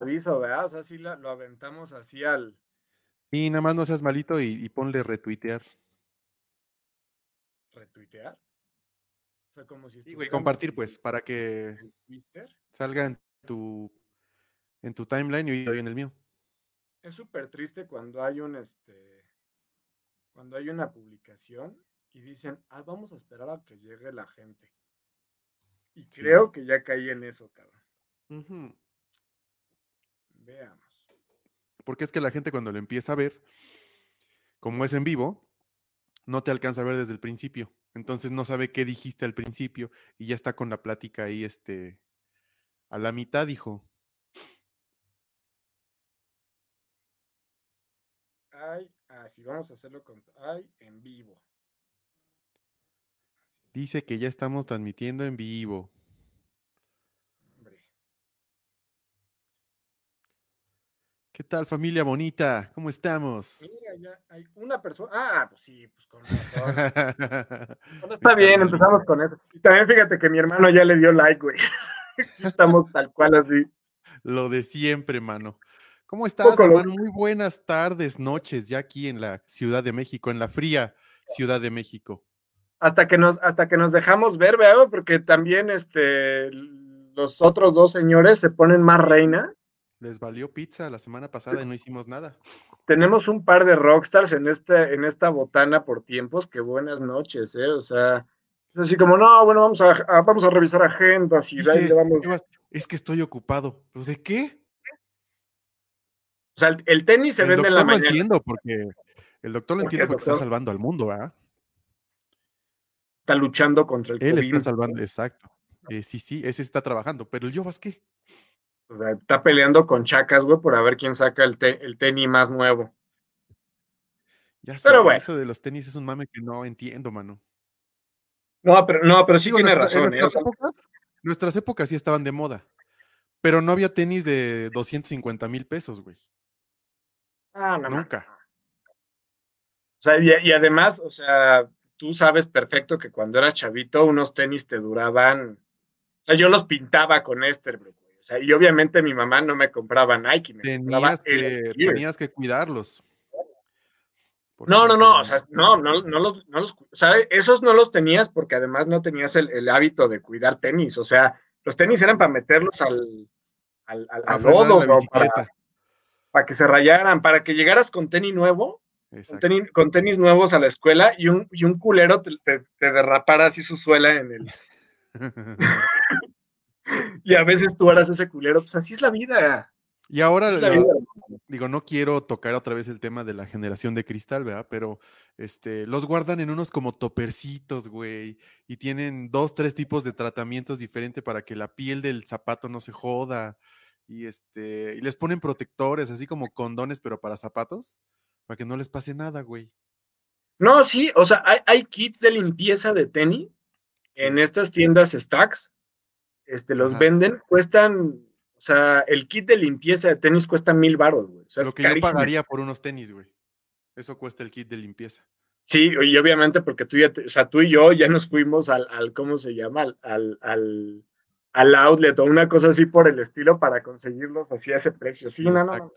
aviso, ¿verdad? O sea, sí lo, lo aventamos así al. Sí, nada más no seas malito y, y ponle retuitear. retuitear. O sea, como si Sí, güey, compartir, en- pues, para que Twitter. salga en tu, en tu timeline y yo en el mío. Es súper triste cuando hay un este. Cuando hay una publicación y dicen, ah, vamos a esperar a que llegue la gente. Y Sí. creo que ya caí en eso, cabrón. Ujú. Veamos. Porque es que la gente cuando lo empieza a ver, como es en vivo, no te alcanza a ver desde el principio. Entonces no sabe qué dijiste al principio y ya está con la plática ahí, este, a la mitad, dijo. Ay, así vamos a hacerlo con. Ay, en vivo. Dice que ya estamos transmitiendo en vivo. Hombre. ¿Qué tal, familia bonita? ¿Cómo estamos? Mira, ya hay una persona. Ah, pues sí, pues con razón. Bueno, está bien, empezamos con eso. Y también fíjate que mi hermano ya le dio like, güey. estamos tal cual así. Lo de siempre, mano. ¿Cómo estás, hermano? Muy buenas tardes, noches, ya aquí en la Ciudad de México, en la fría Ciudad de México. Hasta que nos, hasta que nos dejamos ver, ¿verdad? Porque también este, los otros dos señores se ponen más reina. Les valió pizza la semana pasada y no hicimos nada. Tenemos un par de rockstars en, este, en esta botana por tiempos. Que buenas noches, ¿eh? O sea, es así como, no, bueno, vamos a, a- vamos a revisar agendas y le vamos. "Llevas- es que estoy ocupado. ¿Pues ¿De qué? O sea, el, el tenis se el vende en la lo mañana. entiendo porque el doctor lo ¿Por qué, entiende porque está salvando al mundo, ¿ah? Está luchando contra el Él COVID. está salvando, exacto. Eh, sí, sí, ese está trabajando, pero el Yovas qué? O sea, está peleando con Chacas, güey, por a ver quién saca el, te- el tenis más nuevo. Ya sé, Pero bueno. eso de los tenis es un mame que no entiendo, mano. No, pero, no, pero sí Digo, tiene nuestra- razón, ¿eh? O nuestras, sea, épocas, nuestras épocas sí estaban de moda, pero no había tenis de 250 mil pesos, güey. ah, no, Nunca. O sea, y, y además, o sea, tú sabes perfecto que cuando eras chavito, unos tenis te duraban. O sea, yo los pintaba con Esterbrook, güey. Sea, y obviamente mi mamá no me compraba Nike, me compraba Tenías que, tenías cuidarlos. No, no, no, o sea, no, no, no los, no los, o sea, esos no los tenías porque además no tenías el, el hábito de cuidar tenis, o sea, los tenis eran para meterlos al, al, al, a al lodo, para, para que se rayaran, para que llegaras con tenis nuevo, con Exacto. tenis, con tenis nuevos a la escuela y un, y un culero te, te, te derrapara así su suela en el, y a veces tú eras ese culero, pues así es la vida, y ahora, la vida. digo, no quiero tocar otra vez el tema de la generación de cristal, ¿verdad? Pero este, los guardan en unos como topercitos, güey, y tienen dos, tres tipos de tratamientos diferentes para que la piel del zapato no se joda. Y este, y les ponen protectores, así como condones, pero para zapatos, para que no les pase nada, güey. No, sí, o sea, hay, hay kits de limpieza de tenis en estas tiendas Stacks, este, los Ajá. venden, cuestan, o sea, el kit de limpieza de tenis cuesta mil baros, güey. O sea, Lo es que yo pagaría por unos tenis, güey. Eso cuesta el kit de limpieza. Sí, y obviamente porque tú ya, te- o sea, tú y yo ya nos fuimos al, al ¿cómo se llama? Al, al, al, al outlet o una cosa así por el estilo para conseguirlos así a ese precio. Sí, no, no.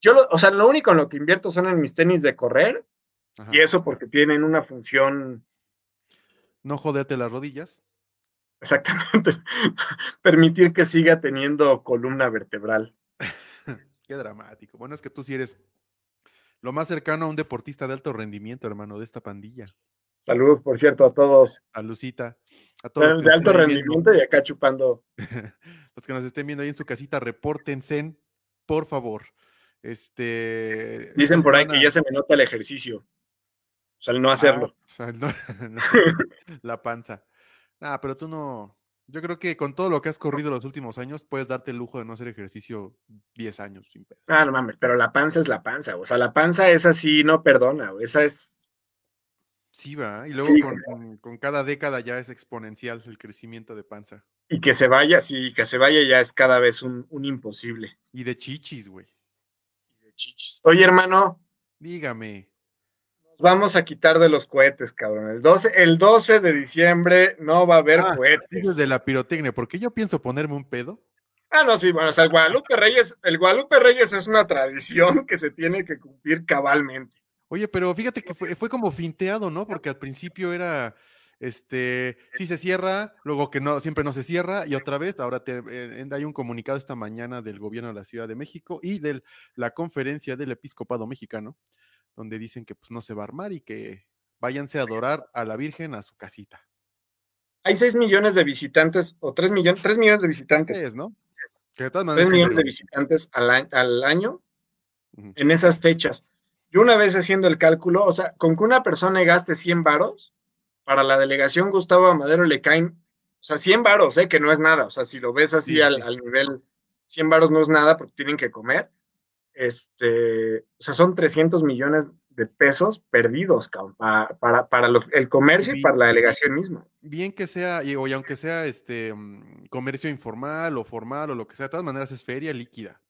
Yo, lo- o sea, lo único en lo que invierto son en mis tenis de correr Ajá. y eso porque tienen una función No joderte las rodillas. Exactamente. Permitir que siga teniendo columna vertebral. Qué dramático. Bueno, es que tú sí eres lo más cercano a un deportista de alto rendimiento, hermano, de esta pandilla. Saludos, por cierto, a todos. A Lucita, a todos los De alto viendo, rendimiento y acá chupando. los que nos estén viendo ahí en su casita, repórtense, por favor. Este. Dicen por ahí que ya se me nota el ejercicio. O sea, el no hacerlo. Ah, o sea, no- no, la panza. Ah, pero tú no. Yo creo que con todo lo que has corrido los últimos años, puedes darte el lujo de no hacer ejercicio 10 años sin pedo. Ah, no mames, pero la panza es la panza. O sea, la panza es así, no perdona. Esa es. Sí, va. Y luego Sí, con, con- con cada década ya es exponencial el crecimiento de panza. Y que se vaya, sí, que se vaya ya es cada vez un, un imposible. Y de chichis, güey. Chichis. Oye, hermano, Dígame. Vamos a quitar de los cohetes, cabrón. El 12, el 12 de diciembre no va a haber Ah, cohetes. De la pirotecnia, porque yo pienso ponerme un pedo. Ah, no, sí, bueno, o sea, el Guadalupe Reyes, el Guadalupe Reyes es una tradición que se tiene que cumplir cabalmente. Oye, pero fíjate que fue, fue como finteado, ¿no? Porque al principio era, este, sí se cierra, luego que no, siempre no se cierra, y otra vez, ahora te, eh, hay un comunicado esta mañana del gobierno de la Ciudad de México y de la conferencia del episcopado mexicano, donde dicen que pues no se va a armar y que váyanse a adorar a la Virgen a su casita. Hay 6 millones de visitantes, o 3 millones, 3 millones de visitantes. Es, ¿no? Que de todas maneras 3 millones de visitantes al, al año uh -huh. en esas fechas. Yo una vez haciendo el cálculo, o sea, con que una persona gaste 100 varos, para la delegación Gustavo Amadero le caen, o sea, 100 varos, ¿eh? que no es nada, o sea, si lo ves así sí, al, sí. al, nivel, 100 varos no es nada porque tienen que comer, este, o sea, son 300 millones de pesos perdidos cabrón, para, para, para los, el comercio bien, y para la delegación misma. Bien que sea, y, y aunque sea este mm, comercio informal o formal o lo que sea, de todas maneras es feria líquida.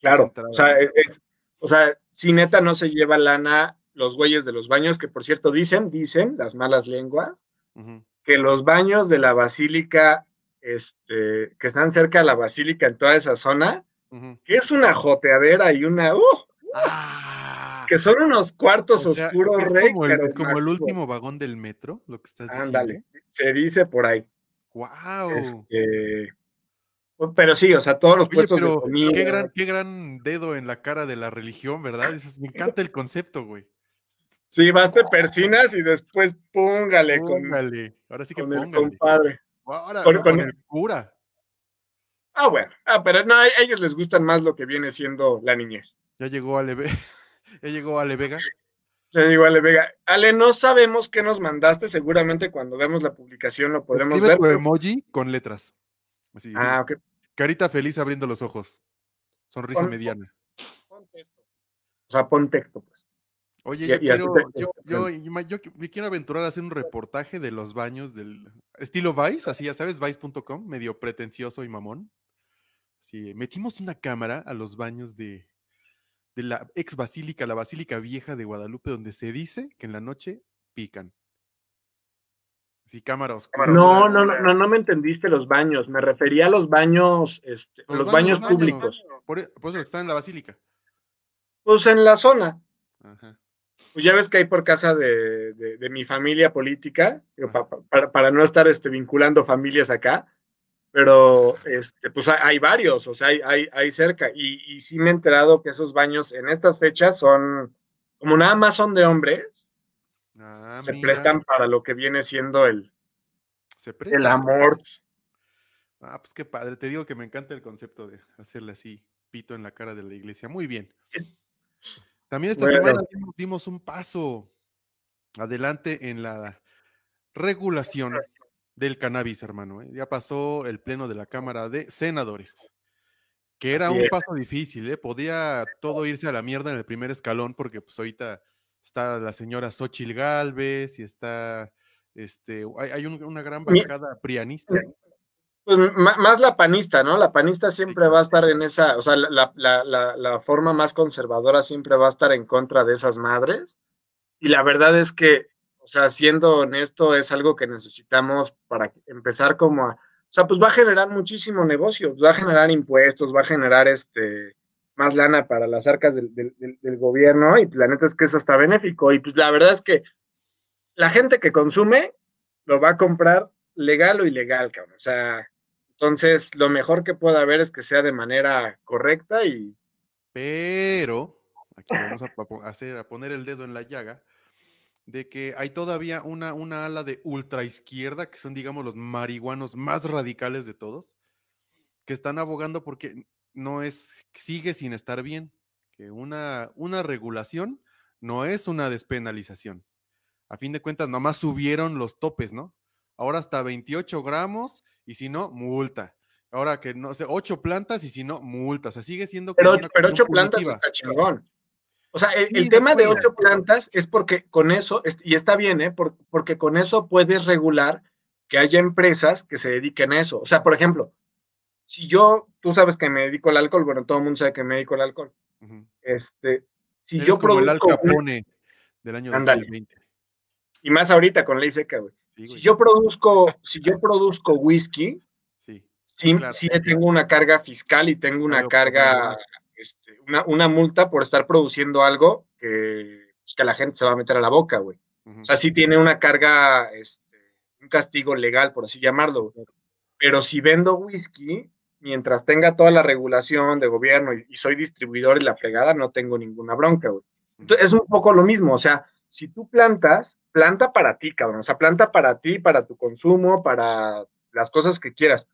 Claro, o sea, es, o sea, si neta no se lleva lana los güeyes de los baños, que por cierto dicen, dicen las malas lenguas, uh -huh. que los baños de la basílica, este, que están cerca de la basílica en toda esa zona, uh -huh. que es una joteadera y una, uh, ah, que son unos cuartos o sea, oscuros, es como, el, es como el último vagón del metro, lo que estás diciendo. Ándale, se dice por ahí. Wow. Este, pero sí, o sea, todos los Oye, puestos pero de comida. Qué gran, qué gran dedo en la cara de la religión, ¿verdad? Dices, me encanta el concepto, güey. Sí, vas te persinas y después póngale, póngale. con. Ahora sí que con póngale. el compadre. Ahora, con, con el cura. Ah, bueno. Ah, pero no, a ellos les gustan más lo que viene siendo la niñez. Ya llegó Ale, ya llegó Ale Vega. Ya llegó Ale Vega. Ale, no sabemos qué nos mandaste. Seguramente cuando vemos la publicación lo podremos Escribe ver. Tu emoji con letras. Así, ah, ok. Carita feliz abriendo los ojos. Sonrisa pon, mediana. Pon texto. O sea, pon texto, pues. Oye, yo, quiero, yo, yo, yo, me quiero aventurar a hacer un reportaje de los baños del estilo Vice, así ya sabes, Vice.com, medio pretencioso y mamón. Sí, metimos una cámara a los baños de, de la ex basílica, la basílica vieja de Guadalupe, donde se dice que en la noche pican. Sí, cámara oscura. No, no, no, no, no me entendiste los baños. Me refería a los baños, este, los, los baños, baños, públicos. Por, por, eso están en la basílica. Pues en la zona. Ajá. Pues ya ves que hay por casa de, de, de mi familia política, pa, pa, para, para, no estar este, vinculando familias acá, pero este, pues hay, hay varios, o sea, hay, hay, hay cerca. Y, y, sí me he enterado que esos baños en estas fechas son, como nada más son de hombres, Ah, se mira. prestan para lo que viene siendo el, se el amor. Ah, pues qué padre. Te digo que me encanta el concepto de hacerle así, pito en la cara de la iglesia. Muy bien. También esta bueno. semana dimos un paso adelante en la regulación del cannabis, hermano. ¿eh? Ya pasó el pleno de la Cámara de Senadores, que era Así un es. paso difícil, ¿eh? Podía todo irse a la mierda en el primer escalón, porque pues ahorita está la señora Xochil Gálvez y está, este, hay, hay un, una gran bancada prianista. Pues más la panista, ¿no? La panista siempre va a estar en esa, o sea, la, la, la, la, forma más conservadora siempre va a estar en contra de esas madres. Y la verdad es que, o sea, siendo honesto, es algo que necesitamos para empezar como a, o sea, pues va a generar muchísimo negocio, va a generar impuestos, va a generar este, más lana para las arcas del, del, del, gobierno y la neta es que eso está benéfico y pues la verdad es que la gente que consume lo va a comprar legal o ilegal, cabrón. O sea, entonces lo mejor que pueda haber es que sea de manera correcta y... Pero, aquí vamos a, hacer, a poner el dedo en la llaga, de que hay todavía una, una ala de ultra izquierda, que son, digamos, los marihuanos más radicales de todos, que están abogando porque no es, sigue sin estar bien, que una, una regulación no es una despenalización. A fin de cuentas, nomás subieron los topes, ¿no? Ahora hasta 28 gramos y si no, multa. Ahora que no sé, 8 plantas y si no, multa. O sea, sigue siendo. Pero, pero 8 plantas está chingón. O sea, el, sí, el tema de 8 plantas es porque con eso, y está bien, ¿eh? porque con eso puedes regular que haya empresas que se dediquen a eso. O sea, por ejemplo, si yo, tú sabes que me dedico al alcohol, bueno, todo el mundo sabe que me dedico al alcohol. Uh -huh. Este, si Eres yo como produzco. El Capone del año Andale. 2020. Y más ahorita con ley seca, güey. Sí, si yo produzco, si yo produzco whisky, sí. sí, sí tengo una carga fiscal y tengo una carga, este, una, una, multa por estar produciendo algo que, pues, que la gente se va a meter a la boca, güey. O sea, sí tiene una carga, este, un castigo legal, por así llamarlo. Pero si vendo whisky, mientras tenga toda la regulación de gobierno y, soy distribuidor y la fregada, no tengo ninguna bronca, güey. Entonces, es un poco lo mismo, o sea, si tú plantas, planta para ti, cabrón, o sea, planta para ti, para tu consumo, para las cosas que quieras.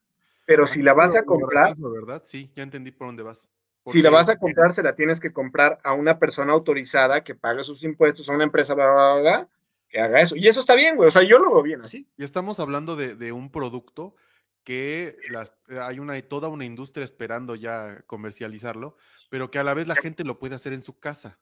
Pero si la vas a comprar, ¿verdad? Sí, ya entendí por dónde vas. Si la vas a comprar, se la tienes que comprar a una persona autorizada que pague sus impuestos, a una empresa, que haga eso. Y eso está bien, güey. O sea, yo lo veo bien así. Y estamos hablando de, de un producto que las, hay una, toda una industria esperando ya comercializarlo, pero que a la vez la gente lo puede hacer en su casa.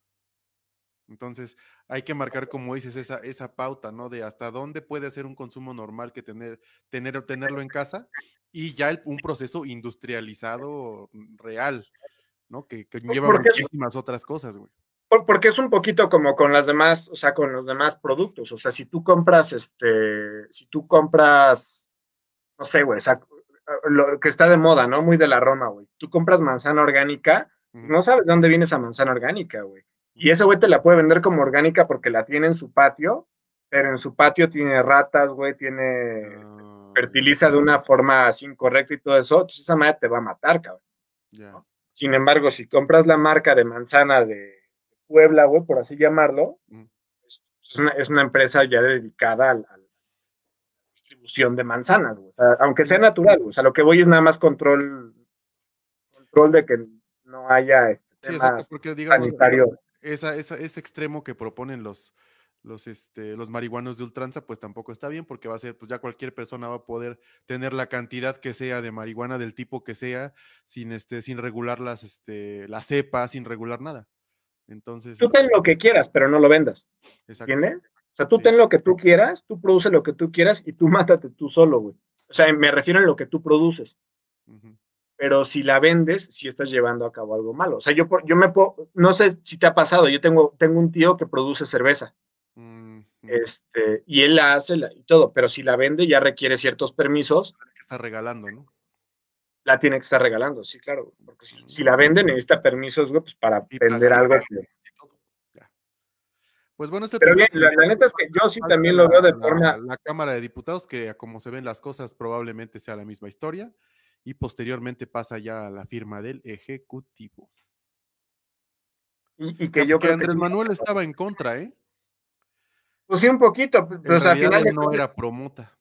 Entonces, hay que marcar, como dices, esa, esa pauta, ¿no? De hasta dónde puede ser un consumo normal que tener, tener, tenerlo en casa y ya un proceso industrializado real, ¿no? Que, que lleva muchísimas otras cosas, güey. Porque es un poquito como con las demás, o sea, con los demás productos. O sea, si tú compras, este, si tú compras no sé, güey, o sea, lo que está de moda, ¿no? Muy de la Roma, güey. Tú compras manzana orgánica, no sabes de dónde viene esa manzana orgánica, güey. Y ese güey te la puede vender como orgánica porque la tiene en su patio, pero en su patio tiene ratas, güey, tiene. Ah, fertiliza de una forma así incorrecta y todo eso. Entonces esa madre te va a matar, cabrón. Sin embargo, si compras la marca de manzana de Puebla, güey, por así llamarlo, es, una, es, una, empresa ya dedicada al distribución de manzanas, O sea, aunque sea natural, O sea, lo que voy es nada más control, control de que no haya este tema porque, digamos, sanitario. Esa, ese extremo que proponen los, los, este, los marihuanos de ultranza, pues tampoco está bien, porque va a ser, pues ya cualquier persona va a poder tener la cantidad que sea de marihuana del tipo que sea, sin, este, sin regular las, este, la cepa, sin regular nada. Entonces. Tú ten lo que quieras, pero no lo vendas. ¿Entiendes? O sea, tú ten lo que tú quieras, tú produce lo que tú quieras y tú mátate tú solo, güey. O sea, me refiero a lo que tú produces. Pero si la vendes, si estás llevando a cabo algo malo. O sea, yo, yo me puedo, no sé si te ha pasado, yo tengo, tengo un tío que produce cerveza. Este, y él la hace y todo, pero si la vende ya requiere ciertos permisos. Que está regalando, ¿no? La tiene que estar regalando, sí, claro. Porque si, la venden necesita permisos, güey, pues para vender algo que, pues bueno, este Pero bien, la, neta es que yo sí también lo veo de forma. La, Cámara de Diputados, que como se ven las cosas, probablemente sea la misma historia, y posteriormente pasa ya a la firma del Ejecutivo. Y, que yo creo Andrés Manuel estaba en contra, ¿eh? Pues sí, un poquito, pero al final. no era promota.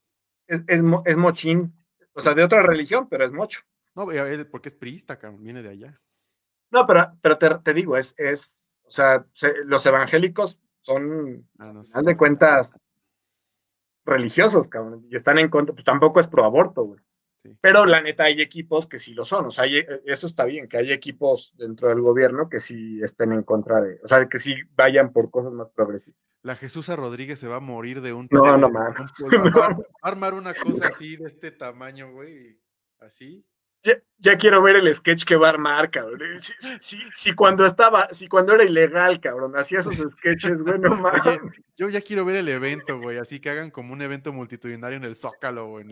Es, es, mochín, o sea, de otra religión, pero es mocho. No, porque es priista, viene de allá. No, pero, pero te, te digo, es, es, o sea, los evangélicos son, ah, al de cuentas, religiosos, cabrón, y están en contra, pues tampoco es pro aborto, güey. Pero la neta hay equipos que sí lo son, o sea, eh, eso está bien, que hay equipos dentro del gobierno que sí estén en contra de, o sea, que sí vayan por cosas más progresivas. La Jesús Rodríguez se va a morir de un... No, no, man. Va a armar una cosa así de este tamaño, güey, así, ya, quiero ver el sketch que va a armar, cabrón. Si, cuando estaba, si cuando era ilegal, cabrón, hacía esos sketches, güey, no mames. Yo ya quiero ver el evento, güey, así que hagan como un evento multitudinario en el Zócalo, güey.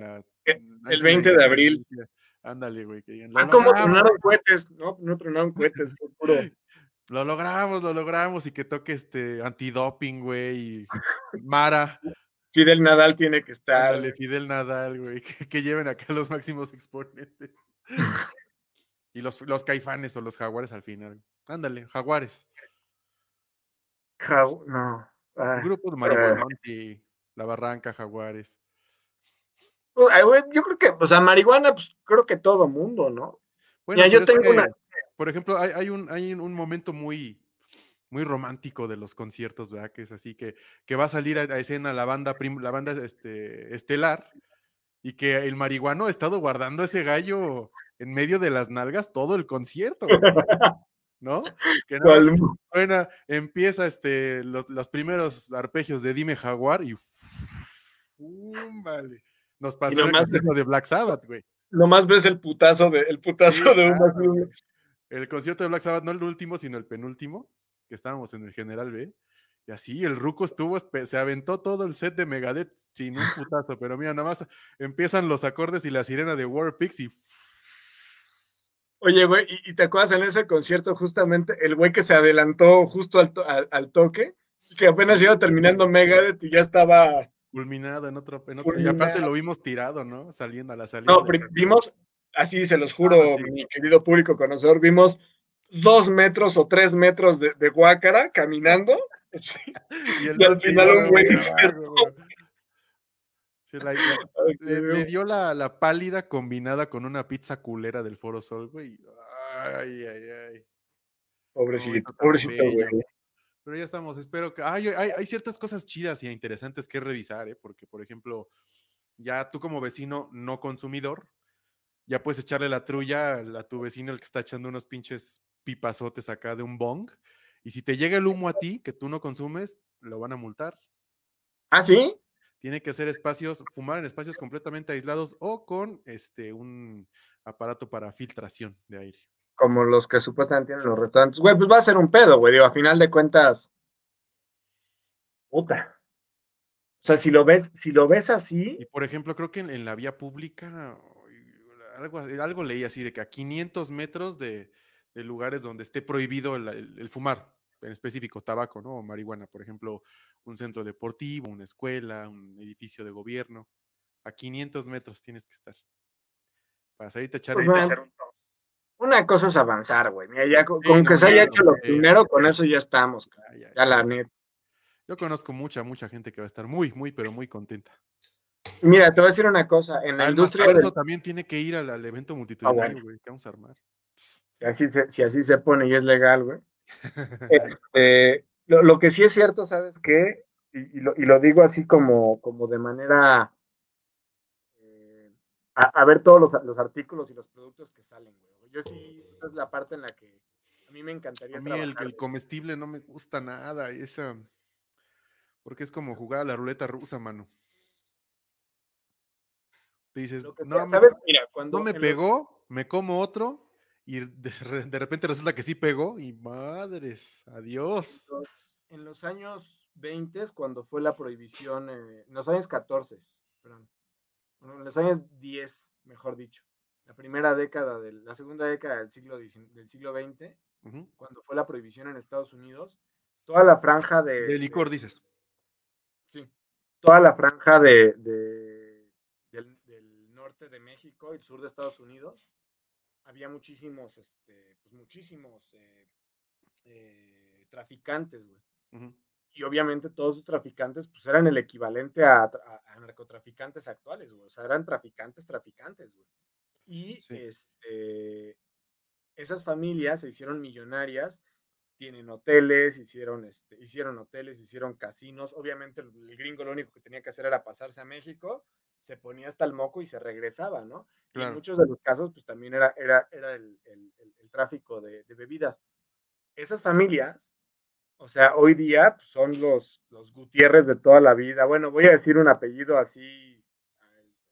Eh, el 20 de abril. Ándale, güey. ah, como tronaron cohetes, ¿no? No tronaron cohetes, puro. Lo logramos, lo logramos, y que toque este antidoping, güey, y Mara. Fidel Nadal tiene que estar. Ándale, Fidel Nadal, güey, que lleven acá los máximos exponentes. y los, los caifanes o los jaguares al final. Ándale, jaguares. no. Un grupo de marihuana y la barranca, jaguares. Yo creo que, o sea, marihuana, pues creo que todo mundo, ¿no? Bueno, yo tengo una. Por ejemplo, hay, hay, un, hay un momento muy, muy romántico de los conciertos, ¿verdad? Que es así que, que va a salir a, escena la banda, la banda este, estelar y que el marihuano ha estado guardando ese gallo en medio de las nalgas todo el concierto. ¿No? Que no suena, empieza este, los, primeros arpegios de Dime Jaguar y vale. Nos pasó el de Black Sabbath, güey. Nomás ves el putazo de, el putazo de El concierto de Black Sabbath, no el último, sino el penúltimo, que estábamos en el General B. Y así el Ruco estuvo, se aventó todo el set de Megadeth sin un putazo, pero mira, nada más empiezan los acordes y la sirena de Warpix y Oye, güey, ¿y, te acuerdas en ese concierto justamente el güey que se adelantó justo al, al, toque? Que apenas iba terminando Megadeth y ya estaba... Culminado en otro, en otro. Y aparte lo vimos tirado, ¿no? Saliendo a la salida. No, vimos, así se los juro, ah, mi querido público conocedor, vimos dos metros o tres metros de, de guácara caminando. Y, al final un güey le, dio la, la, pálida combinada con una pizza culera del Foro Sol, güey. Ay, ay, ay. Pobrecito, pobrecito, güey. Pero ya estamos, espero que. Ay, hay, hay, ciertas cosas chidas y interesantes que revisar, ¿eh? Porque, por ejemplo, ya tú como vecino no consumidor, ya puedes echarle la trulla a, tu vecino, el que está echando unos pinches pipazotes acá de un bong. Y si te llega el humo a ti, que tú no consumes, lo van a multar. ¿Ah, sí? tiene que ser espacios, fumar en espacios completamente aislados o con este un aparato para filtración de aire. Como los que supuestamente tienen los restaurantes. Güey, pues va a ser un pedo, güey. Digo, a final de cuentas. Puta. O sea, si lo ves, si lo ves así. Y por ejemplo, creo que en, la vía pública, algo, algo leí así de que a 500 metros de, lugares donde esté prohibido el fumar, en específico tabaco, ¿no? O marihuana, por ejemplo, un centro deportivo, una escuela, un edificio de gobierno. A 500 metros tienes que estar. Para salirte a echar pues Una cosa es avanzar, güey. Mira, ya con, que se haya hecho lo primero, con eso ya estamos. Ya, la neta. Yo conozco mucha, mucha gente que va a estar muy, muy, pero muy contenta. Mira, te voy a decir una cosa. En la industria. Eso también tiene que ir al, evento ah, multitudinario, güey, que vamos a armar. Si así, se, si así se pone y es legal, güey. Este, lo, que sí es cierto, ¿sabes qué? Y, lo, digo así como, como de manera eh, a, ver todos los, artículos y los productos que salen, güey. Yo sí, esa es la parte en la que a mí me encantaría. A mí el, el, comestible no me gusta nada, esa, porque es como jugar a la ruleta rusa, mano. Te dices, no, no me pegó, me como otro y de, repente resulta que sí pegó y madres, adiós. En los años 20, cuando fue la prohibición, eh, en los años 14, perdón, en los años 10, mejor dicho, la primera década, de, la segunda década del siglo, del siglo XX, cuando fue la prohibición en Estados Unidos, toda la franja de... De licor, dices. Sí, toda la franja de, del, del norte de México y el sur de Estados Unidos había muchísimos, este, pues muchísimos eh, eh, traficantes, güey. Y obviamente todos esos traficantes, pues eran el equivalente a, narcotraficantes actuales, güey. O sea, eran traficantes, traficantes, güey. Y este, esas familias se hicieron millonarias, tienen hoteles, hicieron, este, hicieron hoteles, hicieron casinos. Obviamente el, gringo lo único que tenía que hacer era pasarse a México se ponía hasta el moco y se regresaba, ¿no? en muchos de los casos, pues también era, era, era el, tráfico de, bebidas. Esas familias, o sea, hoy día pues, son los, los Gutiérrez de toda la vida. Bueno, voy a decir un apellido así,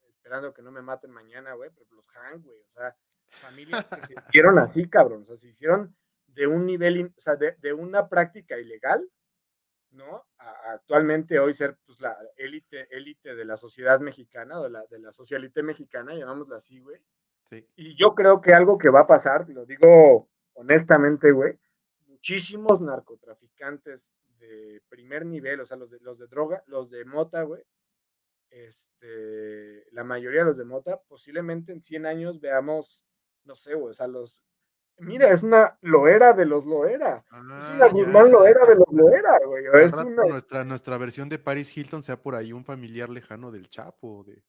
esperando que no me maten mañana, güey, pero los Han, güey, o sea, familias que se hicieron así, cabrón, o sea, se hicieron de un nivel, o sea, de, de una práctica ilegal ¿no? actualmente hoy ser pues, la élite, élite de la sociedad mexicana, de la, de la socialite mexicana, llamámosla así, güey. Y yo creo que algo que va a pasar, lo digo honestamente, güey, muchísimos narcotraficantes de primer nivel, o sea, los de, los de droga, los de mota, güey, este, la mayoría de los de mota, posiblemente en 100 años veamos, no sé, güey, o sea, los Mira, es una loera de los loera. es ah, una Guzmán loera de los loera, güey. Es una... nuestra, nuestra versión de Paris Hilton sea por ahí un familiar lejano del Chapo. De...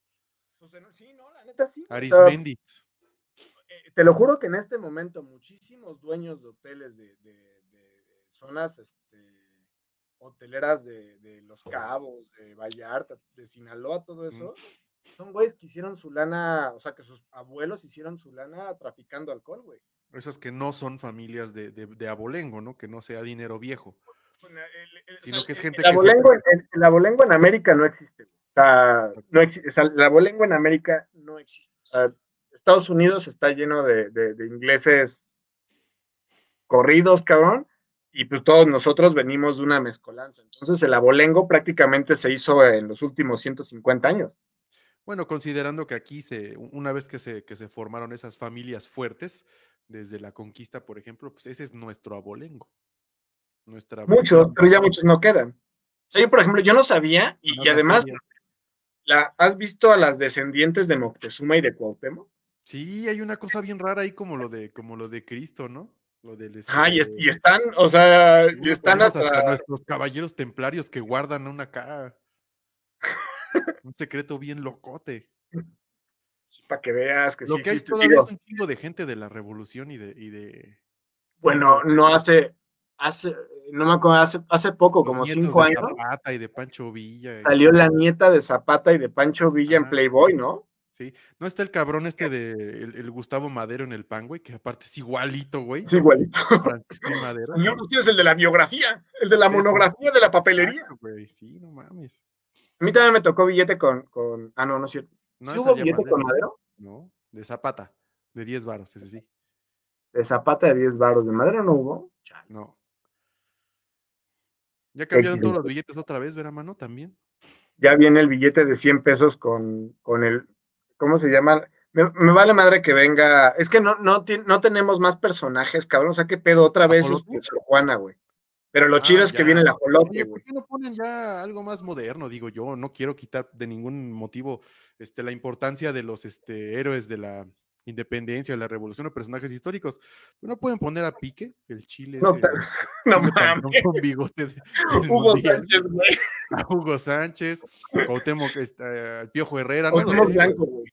Pues, sí, no, la neta sí. Arismendi. Eh, te lo juro que en este momento muchísimos dueños de hoteles de, zonas este, hoteleras de, Los Cabos, de Vallarta, de Sinaloa, todo eso, son güeyes que hicieron su lana, o sea, que sus abuelos hicieron su lana traficando alcohol, güey. Esas que no son familias de, de, abolengo, ¿no? Que no sea dinero viejo. sino que es gente el abolengo, el, abolengo en América no existe. O sea, no existe, el abolengo en América no existe. O sea, Estados Unidos está lleno de, de, ingleses corridos, cabrón, y pues todos nosotros venimos de una mezcolanza. Entonces el abolengo prácticamente se hizo en los últimos 150 años. Bueno, considerando que aquí se, una vez que se, que se formaron esas familias fuertes, desde la conquista, por ejemplo, pues ese es nuestro abolengo. Nuestra Muchos, pero ya muchos no quedan. O sea, yo, por ejemplo, yo no sabía, y, No y además, sabía. la, ¿has visto a las descendientes de Moctezuma y de Cuauhtémoc? Sí, hay una cosa bien rara ahí como lo de, como lo de Cristo, ¿no? Lo del Ajá, y, es- y están, o sea, y están tenemos hasta, nuestros caballeros templarios que guardan una acá. Un secreto bien locote. Para que veas que Lo sí que hay existe. todavía Digo, es un chingo de gente de la revolución y de, y de bueno, no hace, hace, no me acuerdo, hace, hace poco, los como cinco de años, Zapata y de Pancho Villa. y- salió la nieta de Zapata y de Pancho Villa en. Playboy, ¿no? Sí. No está el cabrón este de el, el Gustavo Madero en el pan, güey, que aparte es igualito, güey. Es igualito. Francisco Madero. Señor, usted es el de la biografía, el de la Sí, sí. monografía de la papelería. Güey. Sí, no mames. A mí también me tocó billete con, con ah, no, no es cierto. No, ¿Sí hubo billete con Madero? No, de Zapata, de 10 varos, ese sí. De Zapata de 10 baros, de Madero no hubo. Chale. No. Ya cambiaron todos los billetes otra vez, ¿verdad, mano? También. Ya viene el billete de 100 pesos con, con el, ¿cómo se llama? Me, me vale madre que venga. Es que no, no, no tenemos más personajes, cabrón. O sea, qué pedo otra vez ¿Ajolote? este, Sor Juana, güey. Pero lo Ah, chido es que viene Oye, güey. ¿por qué no ponen ya algo más moderno? Digo yo, no quiero quitar de ningún motivo este, la importancia de los este, héroes de la independencia, de la revolución o personajes históricos. ¿No pueden poner a Pique, el chile No, ese, No mames. con bigote de- Hugo Mundial? Sánchez, güey. a Hugo Sánchez, Cuauhtémoc, este, al Piojo Herrera, no sé, Blanco, güey.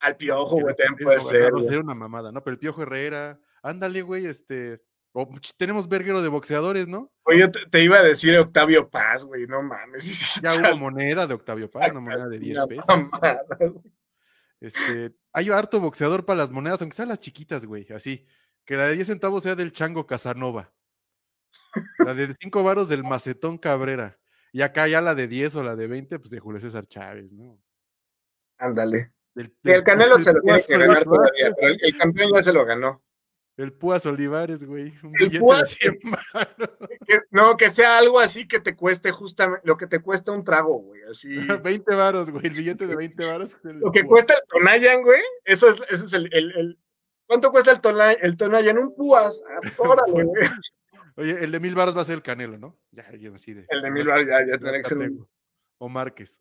Al piojo, güey, también puede ser. no sería una mamada, ¿no? Pero el Piojo Herrera, ándale, güey, este, o, tenemos verguero de boxeadores, ¿no? Oye, te, te iba a decir Octavio Paz, güey, no mames. Ya hubo moneda de Octavio Paz, una moneda de 10 Una pesos. mamada. Este, hay harto boxeador para las monedas, aunque sean las chiquitas, güey, así. Que la de 10 centavos sea del Chango Casanova. La de 5 varos del Macetón Cabrera. Y acá ya la de 10 o la de 20, pues de Julio César Chávez, ¿no? Ándale. Del, del- el Canelo del se lo tiene que ganar todavía, pero el, el campeón ya se lo ganó. El Púas Olivares, güey. Un El de Púas- 100 varos. Que- no, que sea algo así que te cueste justamente lo que te cuesta un trago, güey. Así. 20 varos, güey. El billete de 20 varos. Lo que Púas. cuesta el Tonayan, güey. Eso es, eso es el, el- el- ¿Cuánto cuesta el Tonayan? El Tonayan, un púas. Órale, güey. Oye, el de mil varos va a ser el Canelo, ¿no? Ya, ya así de. El de mil bar ya, ya tendría que ser un. O Márquez.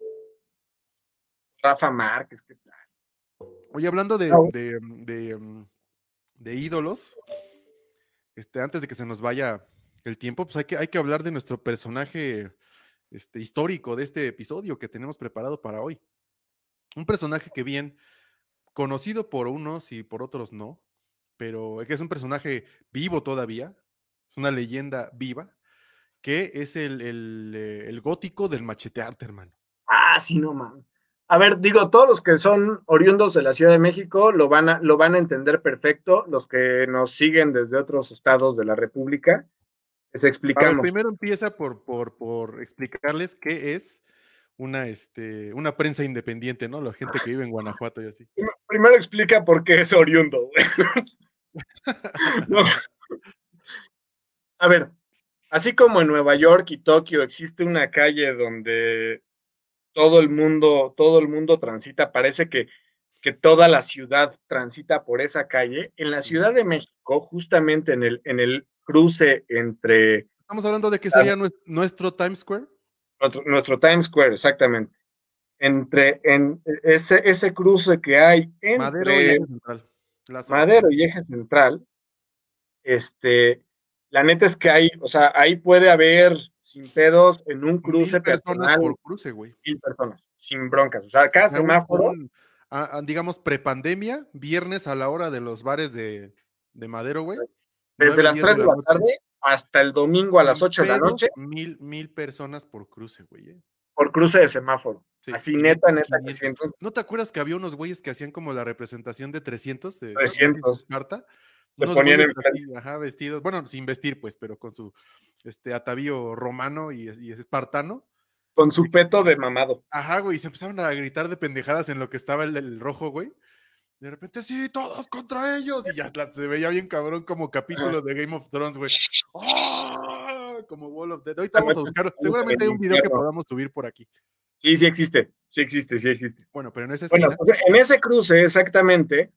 Rafa Márquez. ¿qué tal? Oye, hablando de, de, de, mm, de ídolos, este, antes de que se nos vaya el tiempo, pues hay que, hay que hablar de nuestro personaje este, histórico de este episodio que tenemos preparado para hoy. Un personaje que bien conocido por unos y por otros no, pero que es un personaje vivo todavía, es una leyenda viva, que es el, el, eh, el gótico del machetearte, hermano. Ah, sí, no mames. A ver, digo, todos los que son oriundos de la Ciudad de México lo van a, lo van a entender perfecto. Los que nos siguen desde otros estados de la República, les A ver, explicamos. primero empieza por, por, por explicarles qué es una, este, una prensa independiente, ¿no? La gente que vive en Guanajuato y así. Prim- Primero explica por qué es oriundo. No. A ver, así como en Nueva York y Tokio existe una calle donde todo el mundo, todo el mundo transita, parece que, que toda la ciudad transita por esa calle. En la Ciudad de México, justamente en el, en el cruce entre Estamos hablando de que sería nue- nuestro Times Square. nuestro, nuestro Times Square, exactamente, entre en ese, ese cruce que hay Madero y entre Eje Central. Madero y Eje Central, este, la neta es que hay, o sea, ahí puede haber sin pedos en un cruce Mil personas por cruce, güey. mil personas, sin broncas. O sea, cada semáforo, un, a- a- digamos, prepandemia, viernes a la hora de los bares de, de Madero, güey. desde las diez 3 de la tarde hasta el domingo a las sin 8 de la noche Mil, mil personas por cruce, güey. ¿eh? por cruce de semáforo. Sí, Así 500, neta, neta, que 500. sí. Entonces, ¿No te acuerdas que había unos güeyes que hacían como la representación de 300? eh, 300. Esparta? Se ponían en así, ajá, vestidos, bueno, sin vestir, pues, pero con su este atavío romano y, y es espartano. con su peto de mamado. Ajá, güey, y se empezaron a gritar de pendejadas en lo que estaba el, el rojo, güey. De repente, sí, todos contra ellos. Y ya la- se veía bien cabrón como capítulo de Game of Thrones, güey. ¡Ah! Como Wall of Dead. Ahorita vamos a buscar. Seguramente hay un video que podamos subir por aquí. Sí, sí existe, sí existe, sí existe. Bueno, pero en esa Bueno, pues, en ese cruce exactamente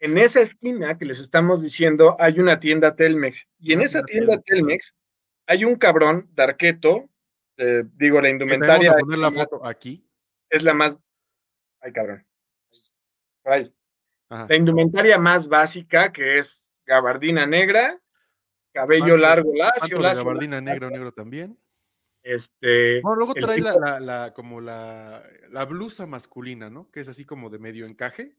En esa esquina que les estamos diciendo hay una tienda Telmex. Y en Una esa tienda Telmex hay un cabrón, Darqueto, eh, digo, la te vamos indumentaria a poner la foto aquí. es la más. Ay, cabrón. Ay. La indumentaria más básica, que es gabardina negra, cabello largo, lacio, de lacio. gabardina negro, negro también. Este. Luego trae la, tipo- la- la- como la, la blusa masculina, ¿no? Que es así como de medio encaje.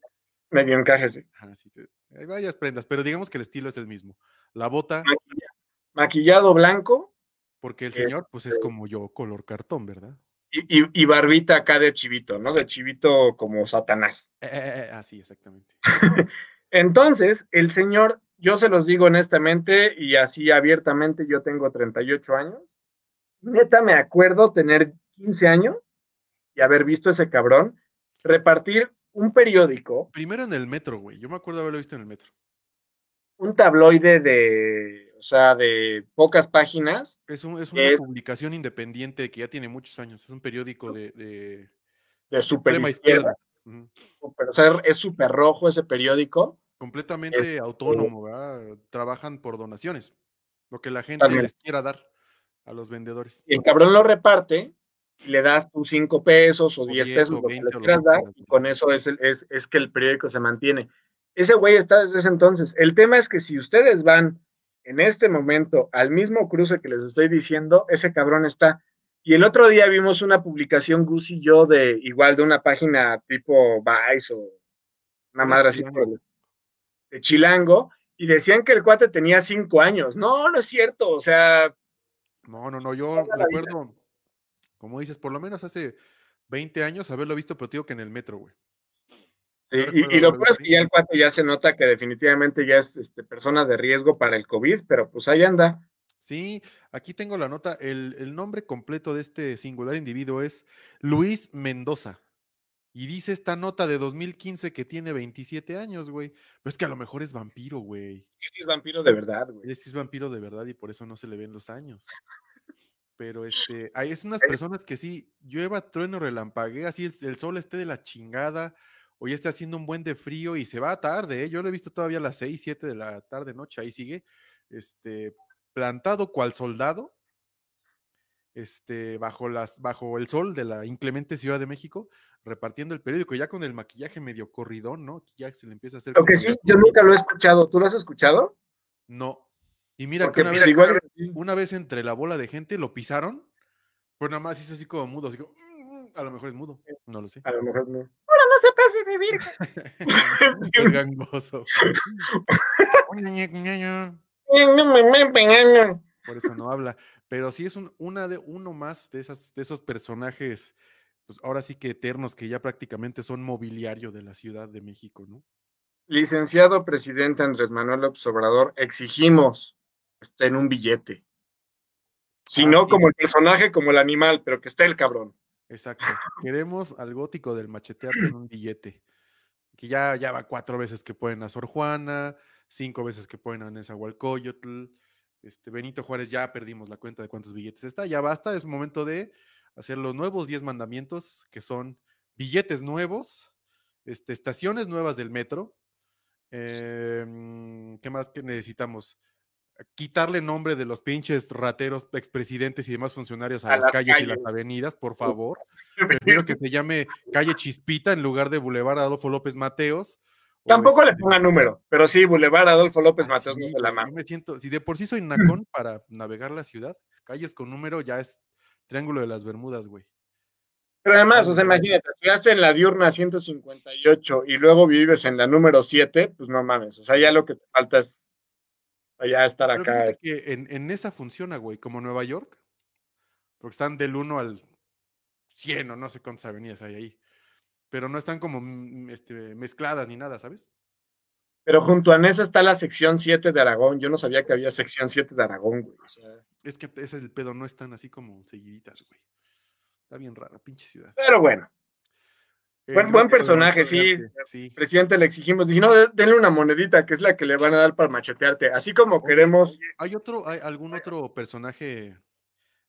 Medio encaje, sí. Ajá, sí, te- hay varias prendas, pero digamos que el estilo es el mismo. La bota, Maquilla- Maquillado blanco porque el Este señor, pues es como yo, color cartón, ¿verdad? y, y- y barbita acá de chivito, ¿no? De chivito como Satanás. Eh, eh, eh, ah, sí, exactamente. Entonces, el señor, yo se los digo honestamente y así abiertamente, yo tengo 38 años. Neta, me acuerdo tener 15 años y haber visto ese cabrón repartir un periódico, Primero en el metro, güey. Yo me acuerdo haberlo visto en el metro. un tabloide de, o sea, de pocas páginas, Es, un- es una Es- publicación independiente que ya tiene muchos años. Es un periódico de, de de super izquierda. izquierda. O sea, es súper rojo ese periódico. Completamente autónomo, ¿verdad? Trabajan por donaciones. Lo que la gente les quiera dar a los vendedores. Y el cabrón lo reparte le das tus 5 pesos o O 10 10 pesos, lo que 20 le quieras dar, y con eso es, es, es que el periódico se mantiene. Ese güey está desde ese entonces. El tema es que si ustedes van en este momento al mismo cruce que les estoy diciendo, ese cabrón está. Y el otro día vimos una publicación, Gus y yo, de igual de una página tipo Vice o una madre así de Chilango, y decían que el cuate tenía cinco años. No, no es cierto. O sea, No, no, no. Yo recuerdo, como dices, por lo menos hace 20 años haberlo visto, pero digo que en el metro, güey. Sí, y, y lo peor es que ya el cuate ya se nota que definitivamente ya es este, persona de riesgo para el COVID, pero pues ahí anda. Sí, aquí tengo la nota. El, el nombre completo de este singular individuo es Luis Mendoza. Y dice esta nota de 2015 que tiene 27 años, güey. Pero es que a lo mejor es vampiro, güey. Este es vampiro de verdad, güey. Este es vampiro de verdad y por eso no se le ven los años. Pero este, hay es unas personas que sí, llueva, trueno, relampaguea, así es, el sol esté de la chingada, o ya esté haciendo un buen de frío y se va tarde, ¿eh? Yo lo he visto todavía a las 6, 7 de la tarde, noche, ahí sigue, este, plantado cual soldado, este, bajo las, bajo el sol de la inclemente Ciudad de México, repartiendo el periódico, ya con el maquillaje medio corridón, ¿no? Aquí Ya se le empieza a hacer. Lo que sí, yo nunca lo he escuchado. ¿Tú lo has escuchado? No. Y mira Porque que una pues, vez, igual sí. una vez entre la bola de gente lo pisaron, pues nada más hizo así como mudo, así como, "Mm, mm", a lo mejor es mudo, no lo sé. a lo mejor no. Ahora no se pase de virgen. es gangoso. Por eso no habla. Pero sí es un, una de uno más de esas, de esos personajes, pues ahora sí que eternos, que ya prácticamente son mobiliario de la Ciudad de México, ¿no? Licenciado presidente Andrés Manuel López Obrador, exigimos esté en un billete. Si Ah, como el personaje, como el animal, pero que esté el cabrón. Exacto. Queremos al gótico del machetearte en un billete. Que ya, ya va cuatro veces que ponen a Sor Juana, cinco veces que ponen a Nezahualcóyotl. Este, Benito Juárez, ya perdimos la cuenta de cuántos billetes está. Ya basta, es momento de hacer los nuevos 10 mandamientos, que son billetes nuevos, este, estaciones nuevas del metro. em, ¿Qué más que necesitamos? Quitarle nombre de los pinches rateros, expresidentes y demás funcionarios a, A las, las calles, y las avenidas, por favor. Prefiero que se llame calle Chispita en lugar de Boulevard Adolfo López Mateos. Tampoco le este- ponga número, pero sí, Boulevard Adolfo López Ah, Mateos no sí, se la. Yo me siento, si de por sí soy nacón para navegar la ciudad, calles con número ya es Triángulo de las Bermudas, güey. Pero además, o sea, imagínate, estás en la diurna 158 y luego vives en la número 7, pues no mames. O sea, ya lo que te falta es ya estar Pero acá. que en, en esa funciona, güey, como Nueva York, porque están del 1 al 100 o no sé cuántas avenidas hay ahí, pero no están como mm, este, mezcladas ni nada, ¿sabes? Pero junto a esa está la sección 7 de Aragón. Yo no sabía que había sección 7 de Aragón, güey. O sea, Es que ese es el pedo, no están así como seguiditas, güey. Está bien rara, pinche ciudad. pero bueno, Buen- buen del personaje, sí. Sí. presidente, le exigimos, dije, no, de- denle una monedita, que es la que le van a dar para machetearte. Así como Oye, queremos, ¿Hay otro, hay algún otro personaje,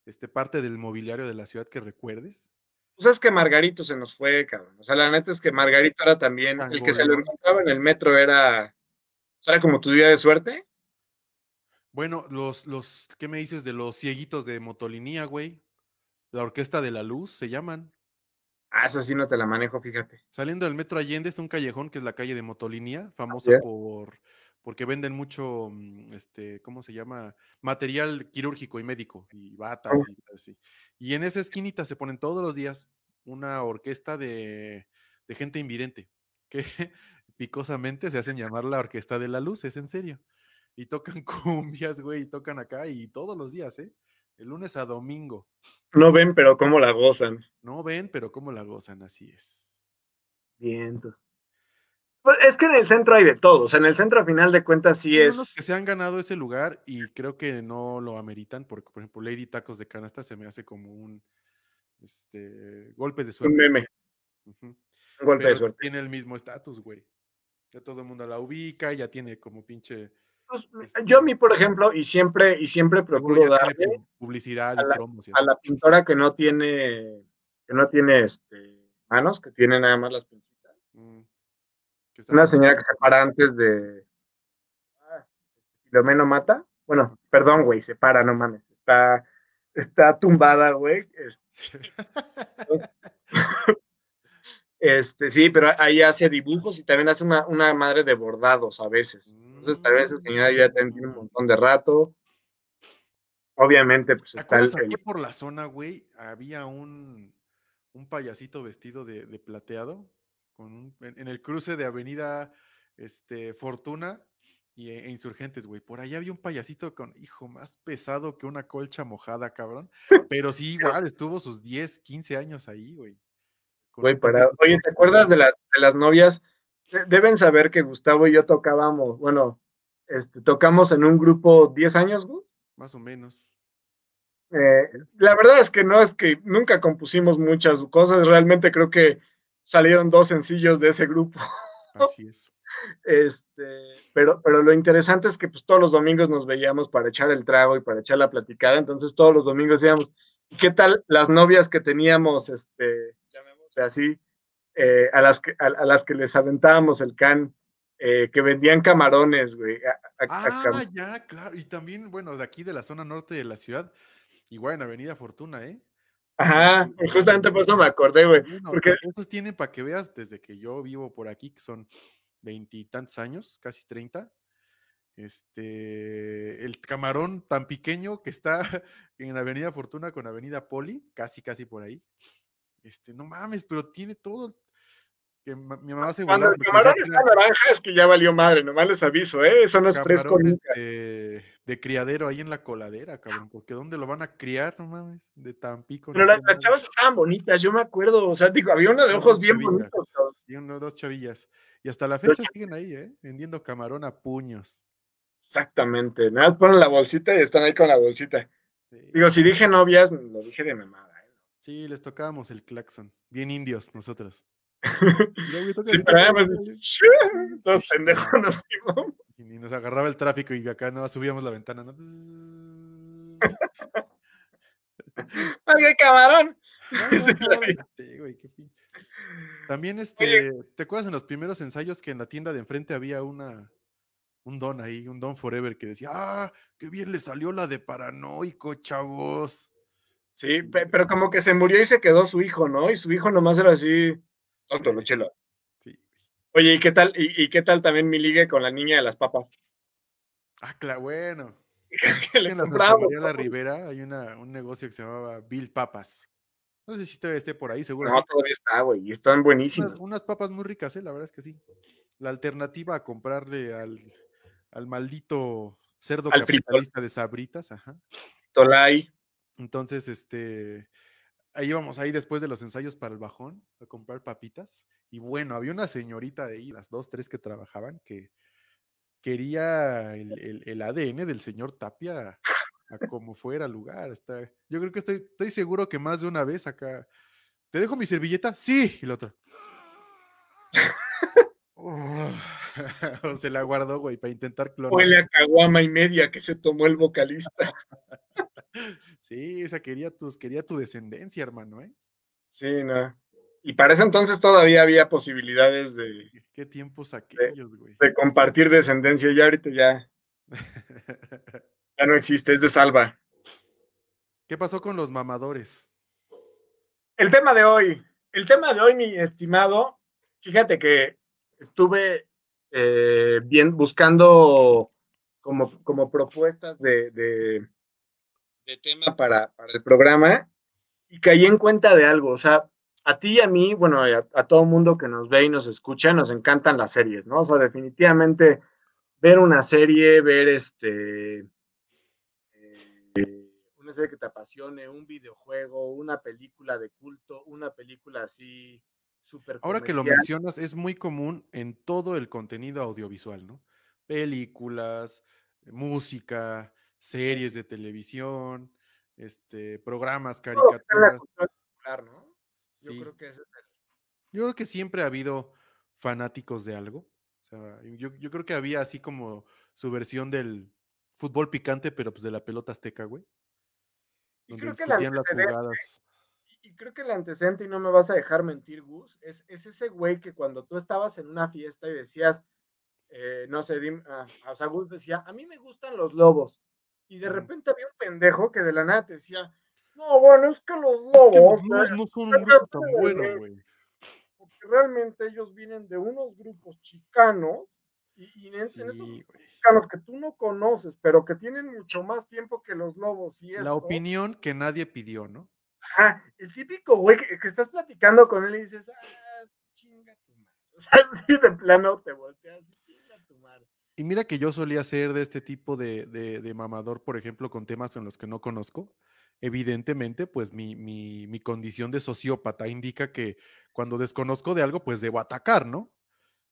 este, parte del mobiliario de la ciudad que recuerdes? Pues es que Margarito se nos fue, cabrón. O sea, la neta es que Margarito era también, el que se lo encontraba en el metro era, ¿era como tu día de suerte? Bueno, los, los, ¿qué me dices de los cieguitos de motolinía, güey? La Orquesta de la Luz se llaman. Ah, eso sí no te la manejo, fíjate. Saliendo del Metro Allende está un callejón que es la calle de Motolinía, famosa por porque venden mucho, mm, este, ¿cómo se llama? Material quirúrgico y médico y batas oh. y así. Y en esa esquinita se ponen todos los días una orquesta de, de gente invidente que picosamente se hacen llamar la Orquesta de la Luz, es en serio. Y tocan cumbias, güey, y tocan acá y todos los días, ¿eh? El lunes a domingo. No ven, pero cómo la gozan. No ven, pero cómo la gozan, así es. Bien, pues es que en el centro hay de todo, o sea, en el centro a final de cuentas sí es... que se han ganado ese lugar y creo que no lo ameritan, porque por ejemplo Lady Tacos de Canasta se me hace como un este, golpe de suerte. Un meme. Un golpe de suerte. Tiene el mismo estatus, güey. Ya todo el mundo la ubica, ya tiene como pinche... Pues, este yo a mí, por ejemplo, y siempre, y siempre procuro darle publicidad a la, a la pintora que no tiene, que no tiene este, manos, que tiene nada más las pincitas. Mm. Una señora que se para antes de ah, Filomeno Mata. Bueno, perdón, güey, se para, no mames. Está, está tumbada, güey. Este, este, sí, pero ahí hace dibujos y también hace una, una madre de bordados a veces. Entonces, tal vez esa señora ya tiene un montón de rato. Obviamente, pues está el, aquí por la zona, güey, había un, un payasito vestido de, de plateado en, el cruce de Avenida este, Fortuna y, e, Insurgentes, güey. Por ahí había un payasito con, hijo, más pesado que una colcha mojada, cabrón. Pero sí, igual estuvo sus 10, 15 años ahí, güey. Güey, para... Oye, ¿te acuerdas de las, de las novias? Deben saber que Gustavo y yo tocábamos, bueno, este, tocamos en un grupo 10 años, güey. Más o menos. Eh, la verdad es que no es que nunca compusimos muchas cosas, realmente creo que salieron dos sencillos de ese grupo. Así es. Este, pero, pero lo interesante es que pues todos los domingos nos veíamos para echar el trago y para echar la platicada, entonces todos los domingos íbamos, ¿qué tal las novias que teníamos, este, llamémosle así, eh, a, las que, a, las que les aventábamos el can, eh, que vendían camarones, güey. ah, ya, claro, y también, bueno, de aquí de la zona norte de la ciudad, igual en Avenida Fortuna, ¿eh? Ajá, justamente por eso me acordé, güey. porque esos tienen para que veas desde que yo vivo por aquí, que son veintitantos años, casi treinta. Este, el camarón tan pequeño que está en Avenida Fortuna con Avenida Poli, casi, casi por ahí. Este, no mames, pero tiene todo que mi mamá se Cuando el camarón está naranja es que ya valió madre, nomás les aviso, ¿eh? Eso no es fresco nunca. De, de, criadero ahí en la coladera, cabrón, porque ¿dónde lo van a criar, no mames? De Tampico. Pero las, chavas estaban bonitas, yo me acuerdo, o sea, digo, había una de ojos bien bonitos. Y uno, dos chavillas. Y hasta la fecha siguen ahí, ¿eh? Vendiendo camarón a puños. Exactamente, nada más ponen la bolsita y están ahí con la bolsita. Digo, si dije novias, lo dije de mamada. ¿eh? Sí, les tocábamos el claxon. Bien indios nosotros. Sí, pero además, todos pendejos nos íbamos. Y nos agarraba el tráfico y acá no subíamos la ventana. ¿no? ¡Ay, camarón! También, este, ¿te acuerdas en los primeros ensayos que en la tienda de enfrente había una, un don ahí, un don forever que decía, ah, qué bien le salió la de paranoico, chavos. Sí, pero como que se murió y se quedó su hijo, ¿no? Y su hijo nomás era así. Sí. Oye, ¿y qué tal? Y, qué tal también mi ligue con la niña de las papas? Ah, claro, bueno. le en la Rivera hay una, un negocio que se llamaba Bill Papas. No sé si todavía esté por ahí, seguro. No, todavía está, güey, y están buenísimas. Unas, papas muy ricas, ¿eh? la verdad es que sí. La alternativa a comprarle al, al maldito cerdo capitalista de Sabritas, ajá. Tolai. Entonces, este, ahí íbamos ahí después de los ensayos para el bajón a comprar papitas. Y bueno, había una señorita de ahí, las dos, tres que trabajaban, que quería el, ADN del señor Tapia a como fuera lugar. Está, yo creo que estoy, estoy seguro que más de una vez acá. ¿Te dejo mi servilleta? Sí. Y la otra. o se la guardó, güey, para intentar clonar. Huele a caguama y media que se tomó el vocalista. Sí, o sea, quería, tus, quería tu descendencia, hermano, ¿eh? Sí, no. Y para ese entonces todavía había posibilidades de. ¿Qué tiempos aquellos, güey? De compartir descendencia. Ya ahorita ya. ya no existe, es de salva. ¿Qué pasó con los mamadores? El tema de hoy. El tema de hoy, mi estimado. Fíjate que estuve eh, bien buscando como, como propuestas de, de, tema para, para, el programa y caí en cuenta de algo. O sea, a ti y a mí, bueno, a, a todo mundo que nos ve y nos escucha, nos encantan las series, ¿no? O sea, definitivamente ver una serie, ver este eh, una serie que te apasione, un videojuego, una película de culto, una película así súper. Ahora que lo mencionas, es muy común en todo el contenido audiovisual, ¿no? Películas, música, series de televisión, este, programas, caricaturas. ¿no? Yo creo que Yo creo que siempre ha habido fanáticos de algo. O sea, yo, yo, creo que había así como su versión del fútbol picante, pero pues de la pelota azteca, güey. Y creo que las jugadas. Y creo que el antecedente, y no me vas a dejar mentir, Gus, es, es ese güey que cuando tú estabas en una fiesta y decías, eh, no sé, ah, o sea, Gus decía, a mí me gustan los lobos. Y de repente había un pendejo que de la nada te decía, no, bueno, es que los lobos. no, son un grupo tan bueno, güey. Porque realmente ellos vienen de unos grupos chicanos y, en, esos chicanos que tú no conoces, pero que tienen mucho más tiempo que los lobos. Y La opinión que nadie pidió, ¿no? Ajá, el típico güey que, estás platicando con él y dices, ah, chinga tu madre. O sea, así de plano te volteas. Y mira que yo solía ser de este tipo de, de, mamador, por ejemplo, con temas en los que no conozco evidentemente, pues mi, mi, mi, condición de sociópata indica que cuando desconozco de algo, pues debo atacar, ¿no?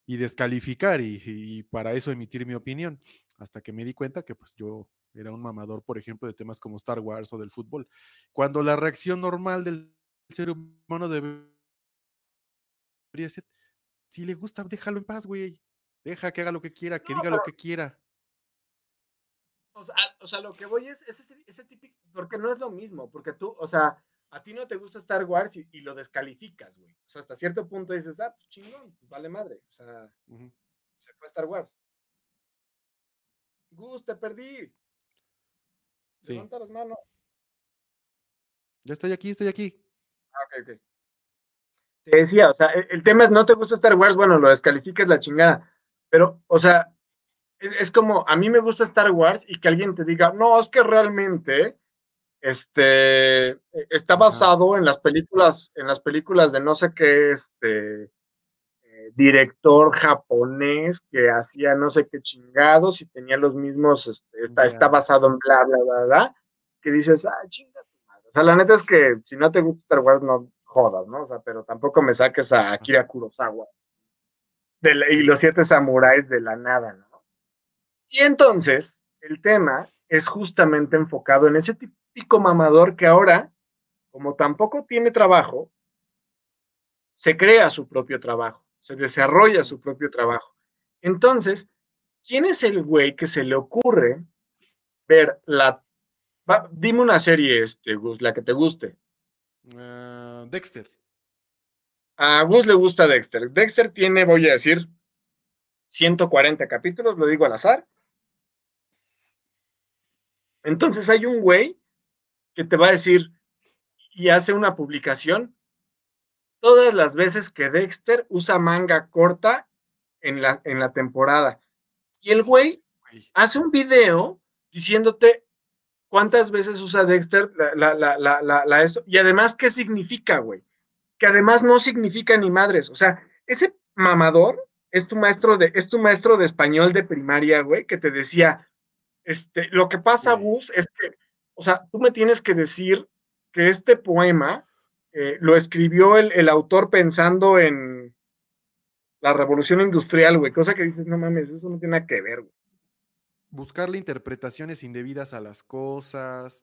Y descalificar y, para eso emitir mi opinión, hasta que me di cuenta que pues yo era un mamador, por ejemplo, de temas como Star Wars o del fútbol. Cuando la reacción normal del ser humano debería ser, si le gusta, déjalo en paz, güey. Deja que haga lo que quiera, que diga lo que quiera. O sea, lo que voy es, ese, típico, porque no es lo mismo, porque tú, o sea, a ti no te gusta Star Wars y, lo descalificas, güey. O sea, hasta cierto punto dices, ah, pues chingón, pues vale madre. O sea, se fue Star Wars. Gus, te perdí. Levanta las manos. Ya estoy aquí, estoy aquí. Ah, ok, ok. Te decía, o sea, el, el tema es no te gusta Star Wars, bueno, lo descalificas la chingada. Pero, o sea, es, como, a mí me gusta Star Wars y que alguien te diga, no, es que realmente este, está basado en las películas, en las películas de no sé qué, este, eh, director japonés que hacía no sé qué chingados y tenía los mismos, este, está, basado en bla, bla, bla, bla, que dices, ah, chinga tu madre. O sea, la neta es que si no te gusta Star Wars, no jodas, ¿no? O sea, pero tampoco me saques a Akira Kurosawa y los siete samuráis de la nada, ¿no? Y entonces, el tema es justamente enfocado en ese típico mamador que ahora, como tampoco tiene trabajo, se crea su propio trabajo, se desarrolla su propio trabajo. Entonces, ¿quién es el güey que se le ocurre ver la... dime una serie, este, la que te guste. Ah, Dexter. A Gus le gusta Dexter. Dexter tiene, voy a decir, 140 capítulos, lo digo al azar. Entonces hay un güey que te va a decir y hace una publicación todas las veces que Dexter usa manga corta en la, en la temporada. Y el güey hace un video diciéndote cuántas veces usa Dexter la, la, la, esto, y además qué significa, güey. Que además no significa ni madres. O sea, ese mamador es tu maestro de, es tu maestro de español de primaria, güey, que te decía, este, lo que pasa, Gus, es que, o sea, tú me tienes que decir que este poema eh, lo escribió el, autor pensando en la revolución industrial, güey, cosa que dices, no mames, eso no tiene nada que ver, güey. Buscarle interpretaciones indebidas a las cosas,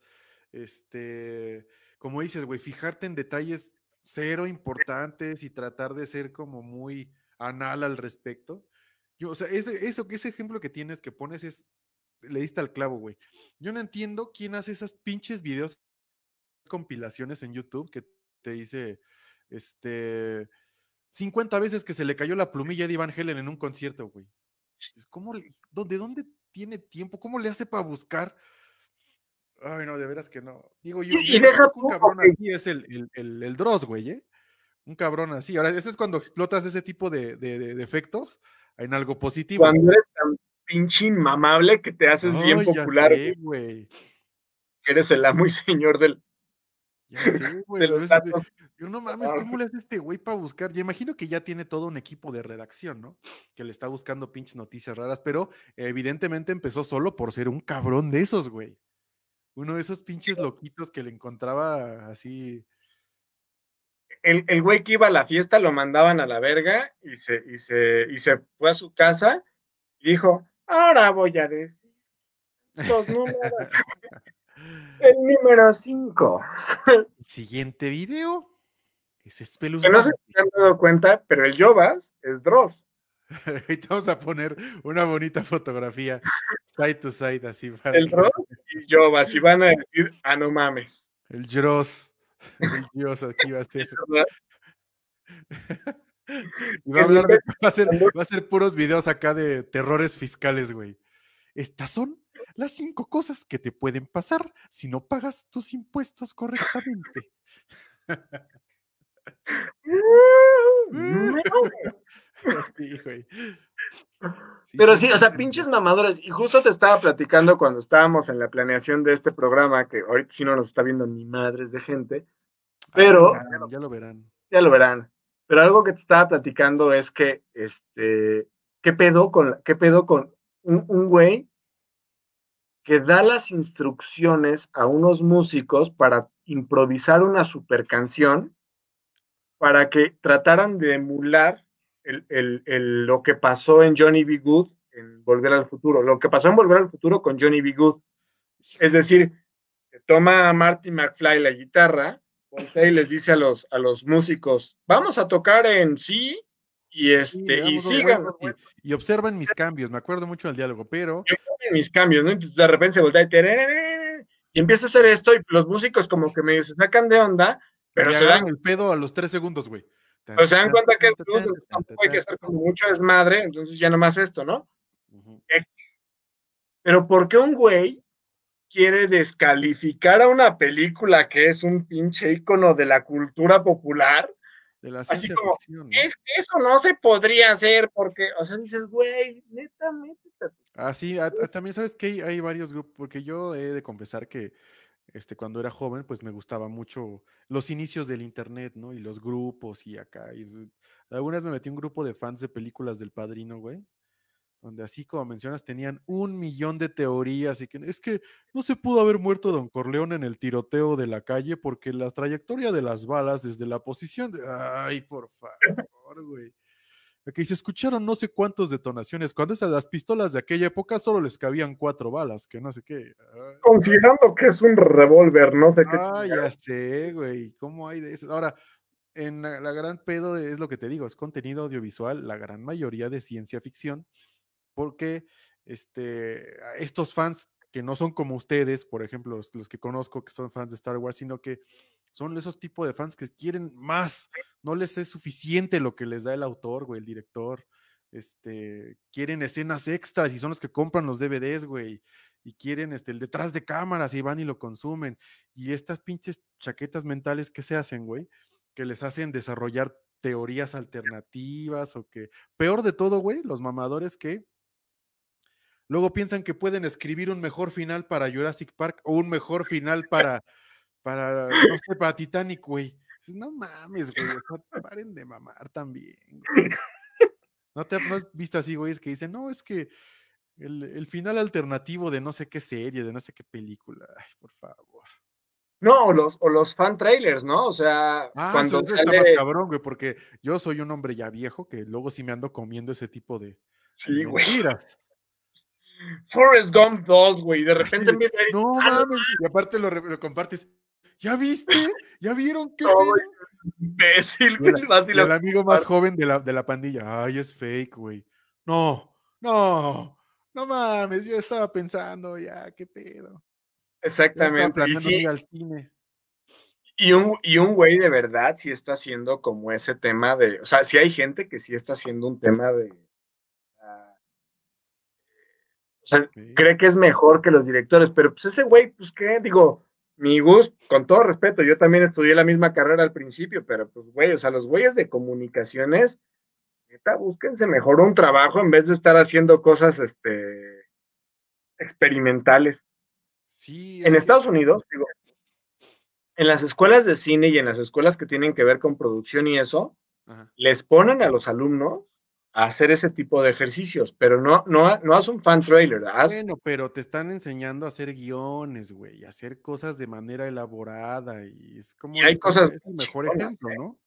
este, como dices, güey, fijarte en detalles cero importantes y tratar de ser como muy anal al respecto. Yo, o sea, ese, eso, ese ejemplo que tienes, que pones es le diste al clavo, güey. Yo no entiendo quién hace esos pinches videos, compilaciones en YouTube que te dice, este, 50 veces que se le cayó la plumilla de Iván Helen en un concierto, güey. ¿Cómo ¿De dónde tiene tiempo? ¿Cómo le hace para buscar? Ay, no, de veras que no. Digo yo, y, deja un cabrón aquí es el, el, el, el Dross, güey, ¿eh? Un cabrón así. Ahora, ese es cuando explotas ese tipo de, de, de, defectos en algo positivo. Cuando eres tan pinche inmamable que te haces bien popular. güey. Eres el amo y señor del. Ya sé, güey. Yo no mames, ¿cómo le hace este güey para buscar? Yo imagino que ya tiene todo un equipo de redacción, ¿no? Que le está buscando pinches noticias raras, pero evidentemente empezó solo por ser un cabrón de esos, güey. Uno de esos pinches loquitos que le encontraba así. El, el güey que iba a la fiesta lo mandaban a la verga y se, y se, y se fue a su casa y dijo, ahora voy a decir los números. el número 5. Siguiente video. Es espeluznante. no sé si se han dado cuenta, pero el Jovas es Dross. Ahorita vamos a poner una bonita fotografía side to side así. Para el Dross y Jovas y van a decir, ah, no mames. El Dross. El Dios aquí va a ser. Y va a, hablar de, va, a ser, va a ser puros videos acá de terrores fiscales, güey. Estas son las cinco cosas que te pueden pasar si no pagas tus impuestos correctamente. Pero sí, o sea, pinches mamadores. Y justo te estaba platicando cuando estábamos en la planeación de este programa, que ahorita sí no nos está viendo ni madres de gente, pero... ya lo verán. Ya lo verán. Pero algo que te estaba platicando es que, este, ¿qué pedo con, qué pedo con un güey que da las instrucciones a unos músicos para improvisar una super canción para que trataran de emular lo que pasó en Johnny B. Good en Volver al Futuro, lo que pasó en Volver al Futuro con Johnny B. Good. Es decir, toma a Marty McFly la guitarra, y les dice a los, a los músicos, vamos a tocar en sí y este y sigan. Y, observen mis cambios, me acuerdo mucho del diálogo, pero... mis cambios, ¿no? Entonces de repente se voltea y, y empieza a hacer esto y los músicos como que me se sacan de onda, pero se dan el pedo a los tres segundos, güey. Pero se dan cuenta que tampoco hay que hacer como mucho desmadre, entonces ya nomás esto, ¿no? Pero ¿por qué un güey quiere descalificar a una película que es un pinche ícono de la cultura popular? De la Así como, es que eso no se podría hacer porque, o sea, dices, güey, neta, neta. Ah, sí, también sabes que hay, hay varios grupos, porque yo he de confesar que este, cuando era joven, pues me gustaba mucho los inicios del internet, ¿no? Y los grupos y acá. Y, algunas me metí un grupo de fans de películas del padrino, güey. Donde así como mencionas, tenían un millón de teorías y que es que no se pudo haber muerto Don Corleone en el tiroteo de la calle porque la trayectoria de las balas desde la posición de. Ay, por favor, güey que se escucharon no sé cuántas detonaciones, cuando esas las pistolas de aquella época solo les cabían cuatro balas, que no sé qué. Considerando que es un revólver, no sé qué. Ah, ya sé, güey, ¿cómo hay de eso? Ahora, en la, gran pedo es lo que te digo, es contenido audiovisual, la gran mayoría de ciencia ficción, porque este, estos fans que no son como ustedes, por ejemplo, los que conozco que son fans de Star Wars, sino que son esos tipos de fans que quieren más, no les es suficiente lo que les da el autor, güey, el director. Este, quieren escenas extras y son los que compran los DVDs, güey, y quieren este, el detrás de cámaras y van y lo consumen. Y estas pinches chaquetas mentales que se hacen, güey, que les hacen desarrollar teorías alternativas o que, peor de todo, güey, los mamadores que luego piensan que pueden escribir un mejor final para Jurassic Park o un mejor final para para, no sé, para Titanic, güey. No mames, güey, paren de mamar también. ¿No te has visto así, güey? Es que dicen, no, es que el, final alternativo de no sé qué serie, de no sé qué película. Ay, por favor. No, o los, o los fan trailers, ¿no? O sea, ah, cuando eso está más cabrón, güey, porque yo soy un hombre ya viejo que luego sí me ando comiendo ese tipo de, sí, güey. Forrest Gump 2, güey, de repente empieza a No ah, mames, y aparte lo, lo compartes. ¿Ya viste? ¿Ya vieron qué? imbécil, el, el amigo más joven de la, de la pandilla. Ay, es fake, güey. No, no, no mames, yo estaba pensando ya, qué pedo. Exactamente. Y sí, al cine. Y un, y un güey de verdad sí está haciendo como ese tema de, o sea, sí hay gente que sí está haciendo un tema de, o sea, cree que es mejor que los directores, pero pues ese güey, pues qué, digo, mi gusto, con todo respeto, yo también estudié la misma carrera al principio, pero pues güey, o sea, los güeyes de comunicaciones, neta, búsquense mejor un trabajo en vez de estar haciendo cosas, este, experimentales. Sí. En Estados Unidos, digo, en las escuelas de cine y en las escuelas que tienen que ver con producción y eso, les ponen a los alumnos hacer ese tipo de ejercicios, pero no, no, no haz un fan trailer. Bueno, pero te están enseñando a hacer guiones, güey, a hacer cosas de manera elaborada y es como hay cosas es el mejor ejemplo, ¿no?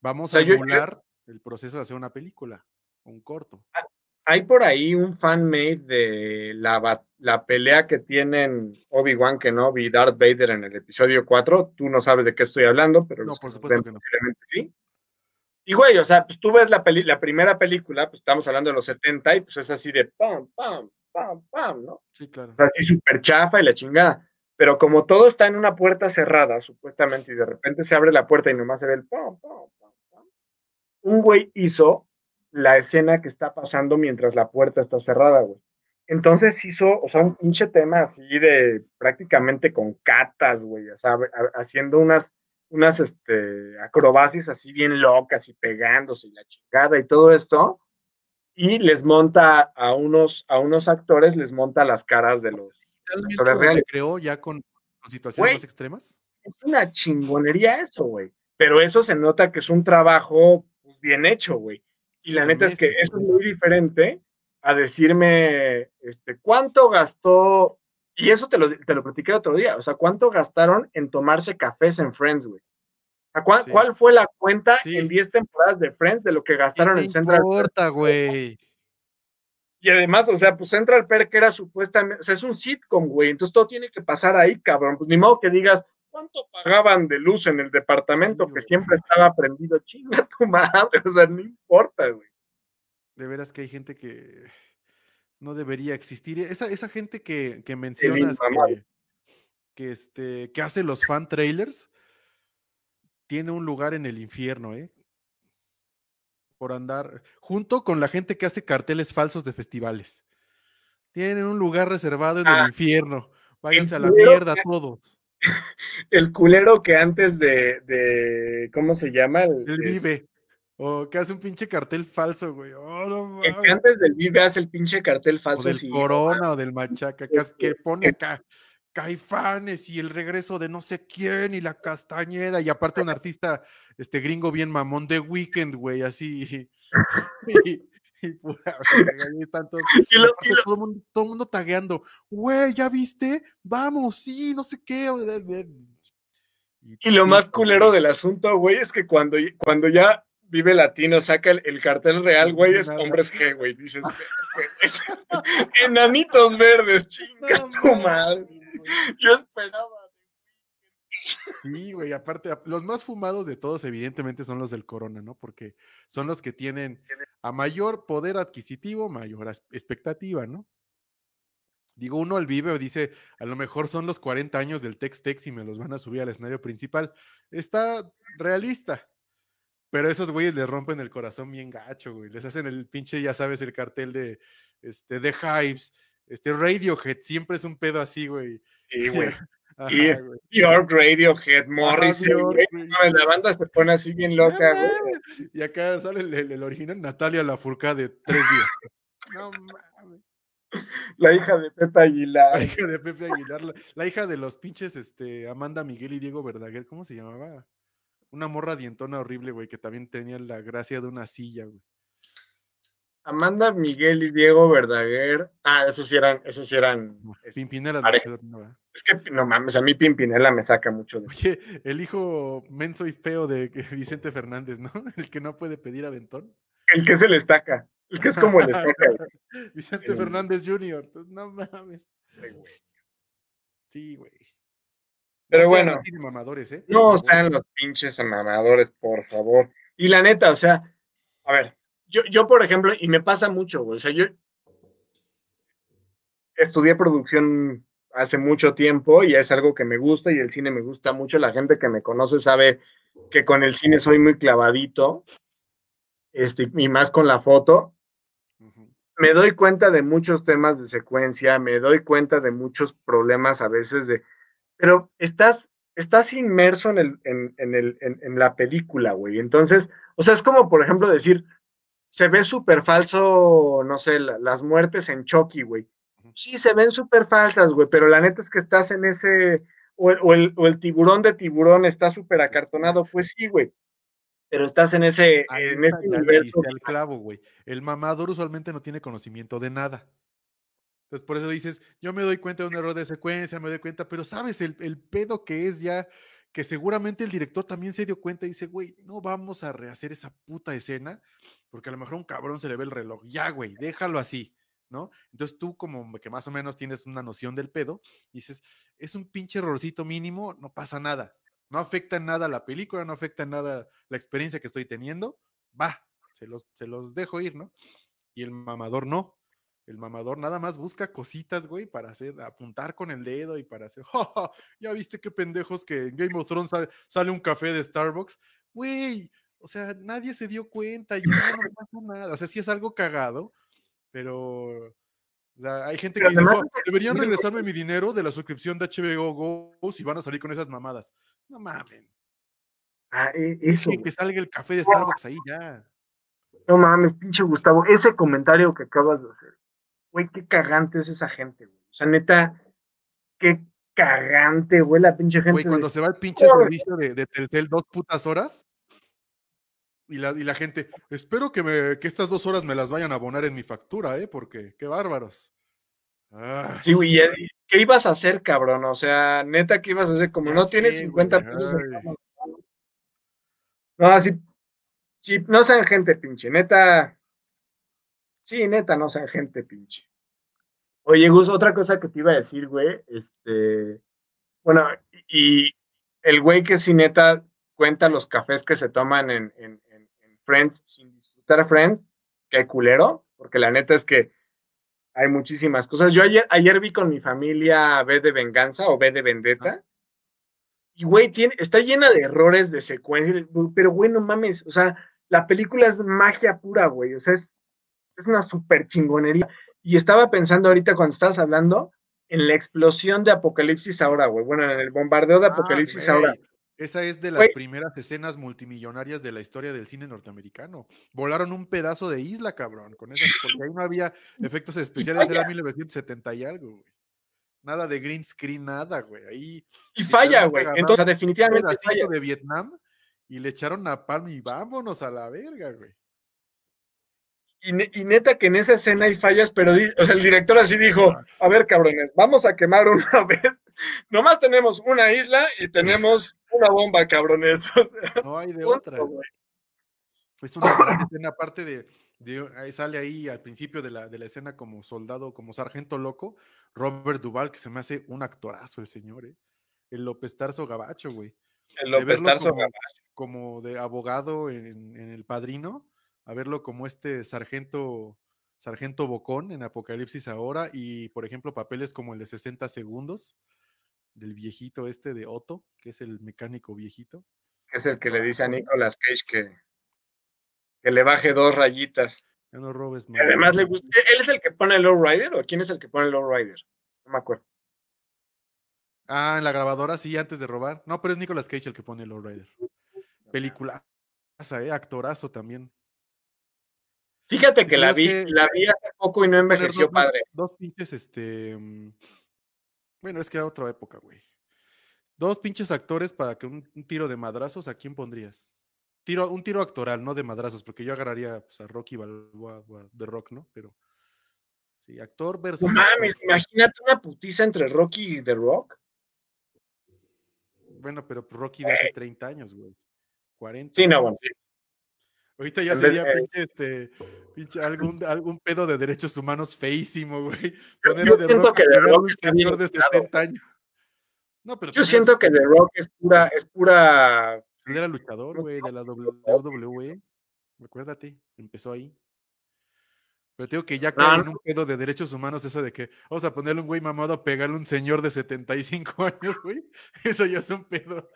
Vamos a emular el proceso de hacer una película, un corto. Ah, hay por ahí un fan-made de la, la, pelea que tienen Obi-Wan Kenobi y Darth Vader en el episodio 4. Tú no sabes de qué estoy hablando, pero no, por supuesto que no. sí. Y güey, o sea, pues tú ves la, la primera película, pues estamos hablando de los 70 y pues es así de pam, pam, pam, pam, ¿no? Sí, claro. así súper chafa y la chingada. Pero como todo está en una puerta cerrada, supuestamente, y de repente se abre la puerta y nomás se ve el pam, pam, pam, pam, un güey hizo la escena que está pasando mientras la puerta está cerrada, güey. Entonces hizo, o sea, un pinche tema así de prácticamente con catas, güey, o sea, haciendo unas unas este, acrobacias así bien locas y pegándose y la chingada y todo esto. Y les monta a unos, a unos actores, les monta las caras de los actores reales. creó ya con, situaciones más extremas? Es una chingonería eso, güey. Pero eso se nota que es un trabajo pues, bien hecho, güey. Y la neta es que eso es muy diferente a decirme, este, ¿cuánto gastó y eso te lo, te lo platiqué otro día. O sea, ¿cuánto gastaron en tomarse cafés en Friends, güey? ¿Cuál, ¿Cuál, fue la cuenta en 10 temporadas de Friends de lo que gastaron en Central Perk? importa, güey. Y además, o sea, pues Central Perk era supuestamente, o sea, es un sitcom, güey, entonces todo tiene que pasar ahí, cabrón. Pues ni modo que digas, ¿cuánto pagaban de luz en el departamento que siempre estaba prendido? Chinga tu madre, o sea, no importa, güey. De veras que hay gente que no debería existir. Esa, esa gente que, que mencionas que, este, que hace los fan trailers, tiene un lugar en el infierno, ¿eh? Por andar, junto con la gente que hace carteles falsos de festivales. Tienen un lugar reservado en el ah, infierno. Váyanse a la mierda todos. El culero que antes de, de ¿cómo se llama? El, vive. O que hace un pinche cartel falso, güey. Oh, que antes del Vive hace el pinche cartel falso. O del Corona o del Machaca, que, que pone acá Caifanes y el regreso de no sé quién y la Castañeda. Y aparte un artista este gringo bien mamón de Weekend, güey, así. Y, y, pura, y, y, lo, todo, el mundo, todo mundo tagueando, güey, ¿ya viste? Vamos, sí, no sé qué. Y, lo más culero del asunto, güey, es que cuando, cuando ya Vive Latino saca el, cartel real, güey, es hombres G, güey. Dices, enanitos verdes, chinga tu madre. Yo esperaba. Sí, güey, aparte, los más fumados de todos, evidentemente, son los del Corona, ¿no? Porque son los que tienen a mayor poder adquisitivo, mayor expectativa, ¿no? Digo, uno al vive dice, a lo mejor son los 40 años del Tex-Tex y me los van a subir al escenario principal. Está realista, pero esos güeyes les rompen el corazón bien gacho, güey. Les hacen el pinche, ya sabes, el cartel de, este, de Hives. Este Radiohead siempre es un pedo así, güey. Sí, güey. y York Radiohead, Morris, la banda se pone así bien loca, güey. Y acá sale el, original Natalia Lafurca de tres días. no mames. La hija de Pepe Aguilar. La hija de Pepe Aguilar, la, la, hija de los pinches este, Amanda Miguel y Diego Verdaguer, ¿cómo se llamaba? Una morra dientona horrible, güey, que también tenía la gracia de una silla, güey. Amanda, Miguel y Diego Verdaguer. Ah, esos sí eran, esos sí eran. Este, Pimpinela. Es que no mames, a mí Pimpinela me saca mucho de. Oye, el hijo menso y feo de Vicente Fernández, ¿no? El que no puede pedir aventón. El que se le estaca. El que es como el estaca. Vicente Fernández Jr. No mames. Sí, güey. Pero bueno. ¿eh? No sean los pinches mamadores, por favor. Y la neta, o sea, a ver, yo, yo por ejemplo, y me pasa mucho, güey, o sea, yo estudié producción hace mucho tiempo y es algo que me gusta y el cine me gusta mucho. La gente que me conoce sabe que con el cine soy muy clavadito, este, y más con la foto. Me doy cuenta de muchos temas de secuencia, me doy cuenta de muchos problemas a veces de, pero estás, estás inmerso en, el, en, en, el, en, la película, güey. Entonces, o sea, es como, por ejemplo, decir, se ve súper falso, no sé, las muertes en Chucky, güey. Sí, se ven súper falsas, güey, pero la neta es que estás en ese, o el, o el, tiburón de tiburón está súper acartonado, pues sí, güey. Pero estás en ese, en ese universo. El clavo, güey. El mamador usualmente no tiene conocimiento de nada. Entonces, por eso dices, yo me doy cuenta de un error de secuencia, me doy cuenta, pero sabes el, el pedo que es ya, que seguramente el director también se dio cuenta y dice, güey, no vamos a rehacer esa puta escena, porque a lo mejor un cabrón se le ve el reloj. Ya, güey, déjalo así. ¿no? Entonces tú como que más o menos tienes una noción del pedo, dices, es un pinche errorcito mínimo, no pasa nada, no afecta nada la película, no afecta nada la experiencia que estoy teniendo, va, se los, se los dejo ir, ¿no? Y el mamador no. El mamador nada más busca cositas, güey, para hacer, apuntar con el dedo y para hacer, ya viste qué pendejos que en Game of Thrones sale, sale un café de Starbucks, güey, o sea, nadie se dio cuenta, ya no pasa nada, o sea, si es algo cagado, pero hay gente que dice, deberían regresarme mi dinero de la suscripción de HBO Go si van a salir con esas mamadas. No mames. Ah, e, eso. Que salga el café de Starbucks ahí ya. No mames, pinche Gustavo, ese comentario que acabas de hacer. Güey, qué cagante es esa gente, güey. O sea, neta, qué cagante, güey, la pinche gente. Güey, cuando se va el pinche servicio de, de Telcel dos putas horas y la, y la gente, espero que, me, que estas dos horas me las vayan a abonar en mi factura, ¿eh? Porque qué bárbaros. Ah. Sí, güey, ¿qué ibas a hacer, cabrón? O sea, neta, ¿qué ibas a hacer? Como no tienes 50 pesos. No, sí, sí, no sean gente pinche, neta. Sí, neta, no sean gente pinche. Oye, Gus, otra cosa que te iba a decir, güey, este, bueno, y el güey que sí neta cuenta los cafés que se toman en, Friends sin disfrutar a Friends, qué culero, porque la neta es que hay muchísimas cosas. Yo ayer, ayer vi con mi familia B de Venganza o B de Vendetta. Y, güey, tiene, está llena de errores de secuencia, pero, güey, no mames, o sea, la película es magia pura, güey, o sea, es, es una super chingonería. Y estaba pensando ahorita cuando estabas hablando en la explosión de Apocalipsis ahora, güey, bueno, en el bombardeo de ah, Apocalipsis ahora. Esa es de las primeras escenas multimillonarias de la historia del cine norteamericano. Volaron un pedazo de isla, cabrón, con eso, porque ahí no había efectos especiales, era 1970 y algo, güey. Nada de green screen, nada, güey. Ahí. Y falla, güey. Entonces, definitivamente falla. de Vietnam y le echaron a Palm y vámonos a la verga, güey. Y, neta que en esa escena hay fallas, pero o sea, el director así dijo, a ver cabrones, vamos a quemar una vez. Nomás tenemos una isla y tenemos una bomba, cabrones. no hay de otra. Es una gran escena, aparte de, sale ahí al principio de la, de la escena como soldado, como sargento loco, Robert Duval, que se me hace un actorazo el señor, ¿eh? El López Tarso Gabacho, güey. El López Tarso como, Gabacho. Como de abogado en, en, El Padrino, a verlo como este sargento, sargento Bocón en Apocalipsis ahora, y por ejemplo, papeles como el de 60 segundos, del viejito este de Otto, que es el mecánico viejito. Es el que le dice a Nicolas Cage que, que le baje dos rayitas. Ya no robes Además le gusta. ¿Él es el que pone el Rider o quién es el que pone el Rider? No me acuerdo. Ah, en la grabadora sí, antes de robar. No, pero es Nicolas Cage el que pone el Rider. Película. ¿eh? Actorazo también. Fíjate que la vi, la vi hace poco y no envejeció padre. Dos pinches, este. Mm, bueno, es que era otra época, güey. Dos pinches actores para que un, tiro de madrazos, ¿a quién pondrías? Tiro, un tiro actoral, no de madrazos, porque yo agarraría pues, a Rocky Balboa de Rock, ¿no? Pero sí, actor versus. No mames, imagínate una putiza entre Rocky y The Rock. Bueno, pero Rocky de hace 30 años, güey. 40. Sí, no, bueno, sí. Ahorita ya sería pinche, este, pinche algún, algún pedo de derechos humanos feísimo, güey. Ponerlo de Rock, que The Rock está bien de 70 años. No, pero yo siento que The Rock es pura, es pura. Él era luchador, güey, de la WWE. Acuérdate, empezó ahí. Pero tengo que ya cae no. en un pedo de derechos humanos eso de que vamos a ponerle un güey mamado a pegarle a un señor de 75 años, güey. Eso ya es un pedo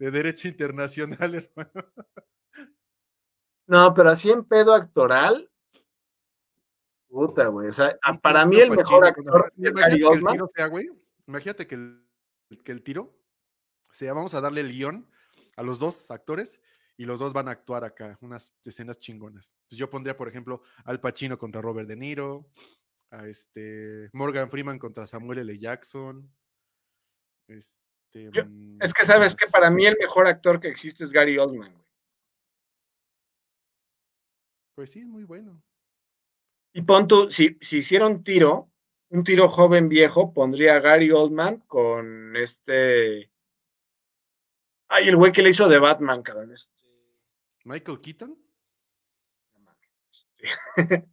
de derecho internacional, hermano. No, pero así en pedo actoral. Puta, güey. O sea, para mí el mejor Pacino, actor es Gary Oldman. tiro sea, güey. Imagínate que el, que el tiro sea, vamos a darle el guion a los dos actores y los dos van a actuar acá, unas escenas chingonas. Entonces yo pondría, por ejemplo, Al Pacino contra Robert De Niro, a este Morgan Freeman contra Samuel L. Jackson. Este, Yo- mm, Es que ¿qué sabes que para mí el mejor actor que existe es Gary Oldman, güey. Pues sí, es muy bueno. Y pon tú, si, si hiciera un tiro, un tiro joven viejo, pondría a Gary Oldman con este. Ay, el güey que le hizo de Batman, cabrón. Este, Michael Keaton. este.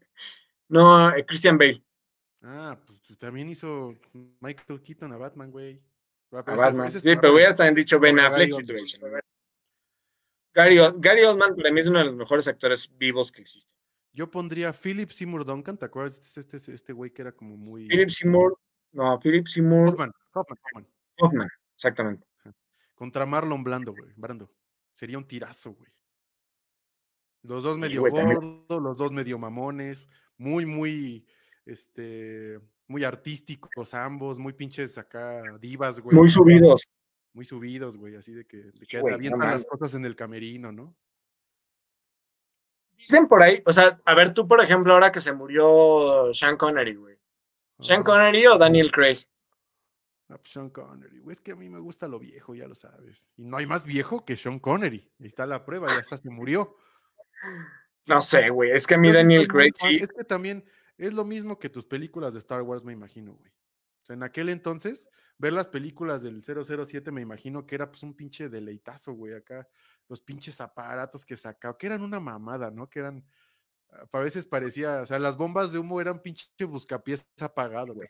no, eh, Christian Bale. Ah, pues, pues, también hizo Michael Keaton a Batman, güey. A ese- Batman. Sí, para pero hubieras también dicho Ben Affleck Gary si te Oldman. hubiera dicho. Gary, Gary Oldman para mí es uno de los mejores actores vivos que existen. Yo pondría Philip Seymour Duncan, ¿te acuerdas? Este, este, este güey que era como muy. Philip Seymour, no, Philip Seymour Hoffman, Hoffman, Hoffman. Hoffman, exactamente. Contra Marlon Blando, güey. Brando. Sería un tirazo, güey. Los dos medio también. gordos, los dos medio mamones, muy, muy, este, muy artísticos ambos, muy pinches acá divas, güey. Muy subidos. Muy subidos, güey, así de que, de que güey, no avientan las mames. cosas en el camerino, ¿no? Dicen por ahí, o sea, a ver tú, por ejemplo, ahora que se murió Sean Connery, güey. ¿Sean. Connery o Daniel Craig? Ah, pues Sean Connery, güey, es que a mí me gusta lo viejo, ya lo sabes. Y no hay más viejo que Sean Connery. Ahí está la prueba, ya hasta se murió. No sé, güey. Es que a mí Daniel Craig sí. Es que también es lo mismo que tus películas de Star Wars, me imagino, güey. O sea, en aquel entonces, ver las películas del 007, me imagino que era pues un pinche deleitazo, güey, acá. Los pinches aparatos que sacaba, que eran una mamada, ¿no? Que eran, ah, a veces parecía, o sea, las bombas de humo eran pinche buscapiés apagado, güey.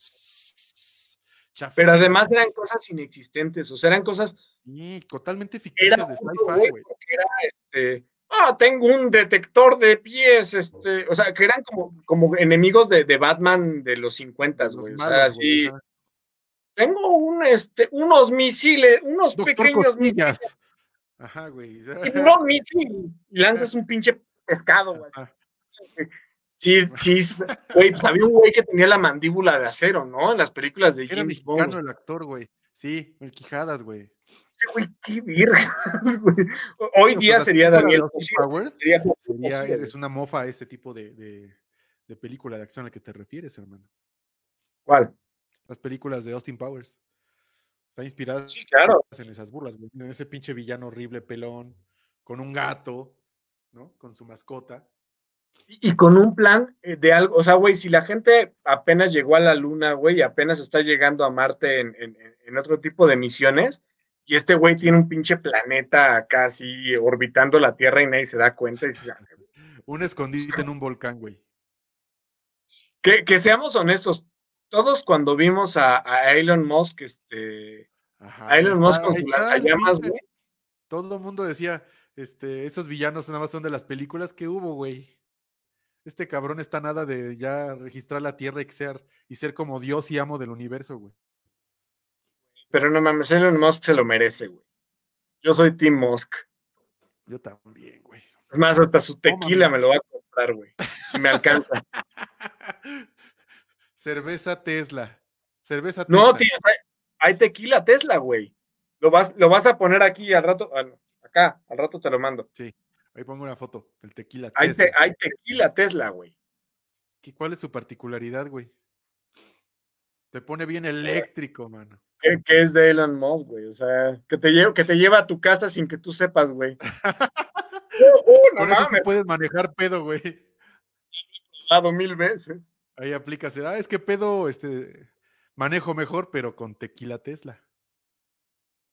Pero además eran cosas inexistentes, o sea, eran cosas. Sí, totalmente ficticias de sci-fi, güey, era este. Ah, tengo un detector de pies, este. O sea, que eran como, como enemigos de, de Batman de los 50, Los güey. O sea, así. Tengo un, este, unos misiles, unos Doctor pequeños misiles, Costillas. Ajá, güey. tiburón misil. Y lanzas un pinche pescado, güey. Sí, sí, güey, pues había un güey que tenía la mandíbula de acero, ¿no? En las películas de Era James Bond. mexicano el actor, güey. Sí, el Quijadas, güey. Ese güey, qué virgas, güey. Hoy día pues, sería Daniel Powers sería Joaquín sería, es, una mofa este tipo de, de- de película de acción a la que te refieres, hermano. ¿Cuál? Las películas de Austin Powers. Están inspiradas Sí, claro. en esas burlas, güey. En ese pinche villano horrible, pelón, con un gato, ¿no? Con su mascota. Y, y con un plan eh, de algo, o sea, güey, si la gente apenas llegó a la luna, güey, y apenas está llegando a Marte en, en- otro tipo de misiones, y este güey tiene un pinche planeta acá así orbitando la Tierra y nadie se da cuenta, y "Ah, Un escondite en un volcán, güey. que, que seamos honestos, todos cuando vimos a, a Elon Musk, este, Ajá. a Elon Musk con ahí su está el lanzallamas, güey, Todo el mundo decía, este, esos villanos nada más son de las películas que hubo, güey. Este cabrón está nada de ya registrar la Tierra y ser, y ser como Dios y amo del universo, güey. pero no mames, Elon Musk se lo merece, güey. Yo soy Team Musk. Yo también, güey. Es más, hasta su tequila me lo va a comprar, güey, si me alcanza. Cerveza Tesla. Cerveza Tesla. No, tío, hay, hay tequila Tesla, güey. Lo vas, lo vas a poner aquí al rato, acá, al rato te lo mando. Sí, ahí pongo una foto del tequila Hay, Tesla. te- hay tequila Tesla, güey. ¿Qué- ¿Cuál es su particularidad, güey? Te pone bien eléctrico, mano. Que, que es de Elon Musk, güey. O sea, que te, lleva, que te lleva a tu casa sin que tú sepas, güey. Uh, uh, no Por eso mames, puedes manejar pedo, güey. dado mil veces. Ahí aplicas, ah, es que pedo, este, manejo mejor, pero con tequila Tesla.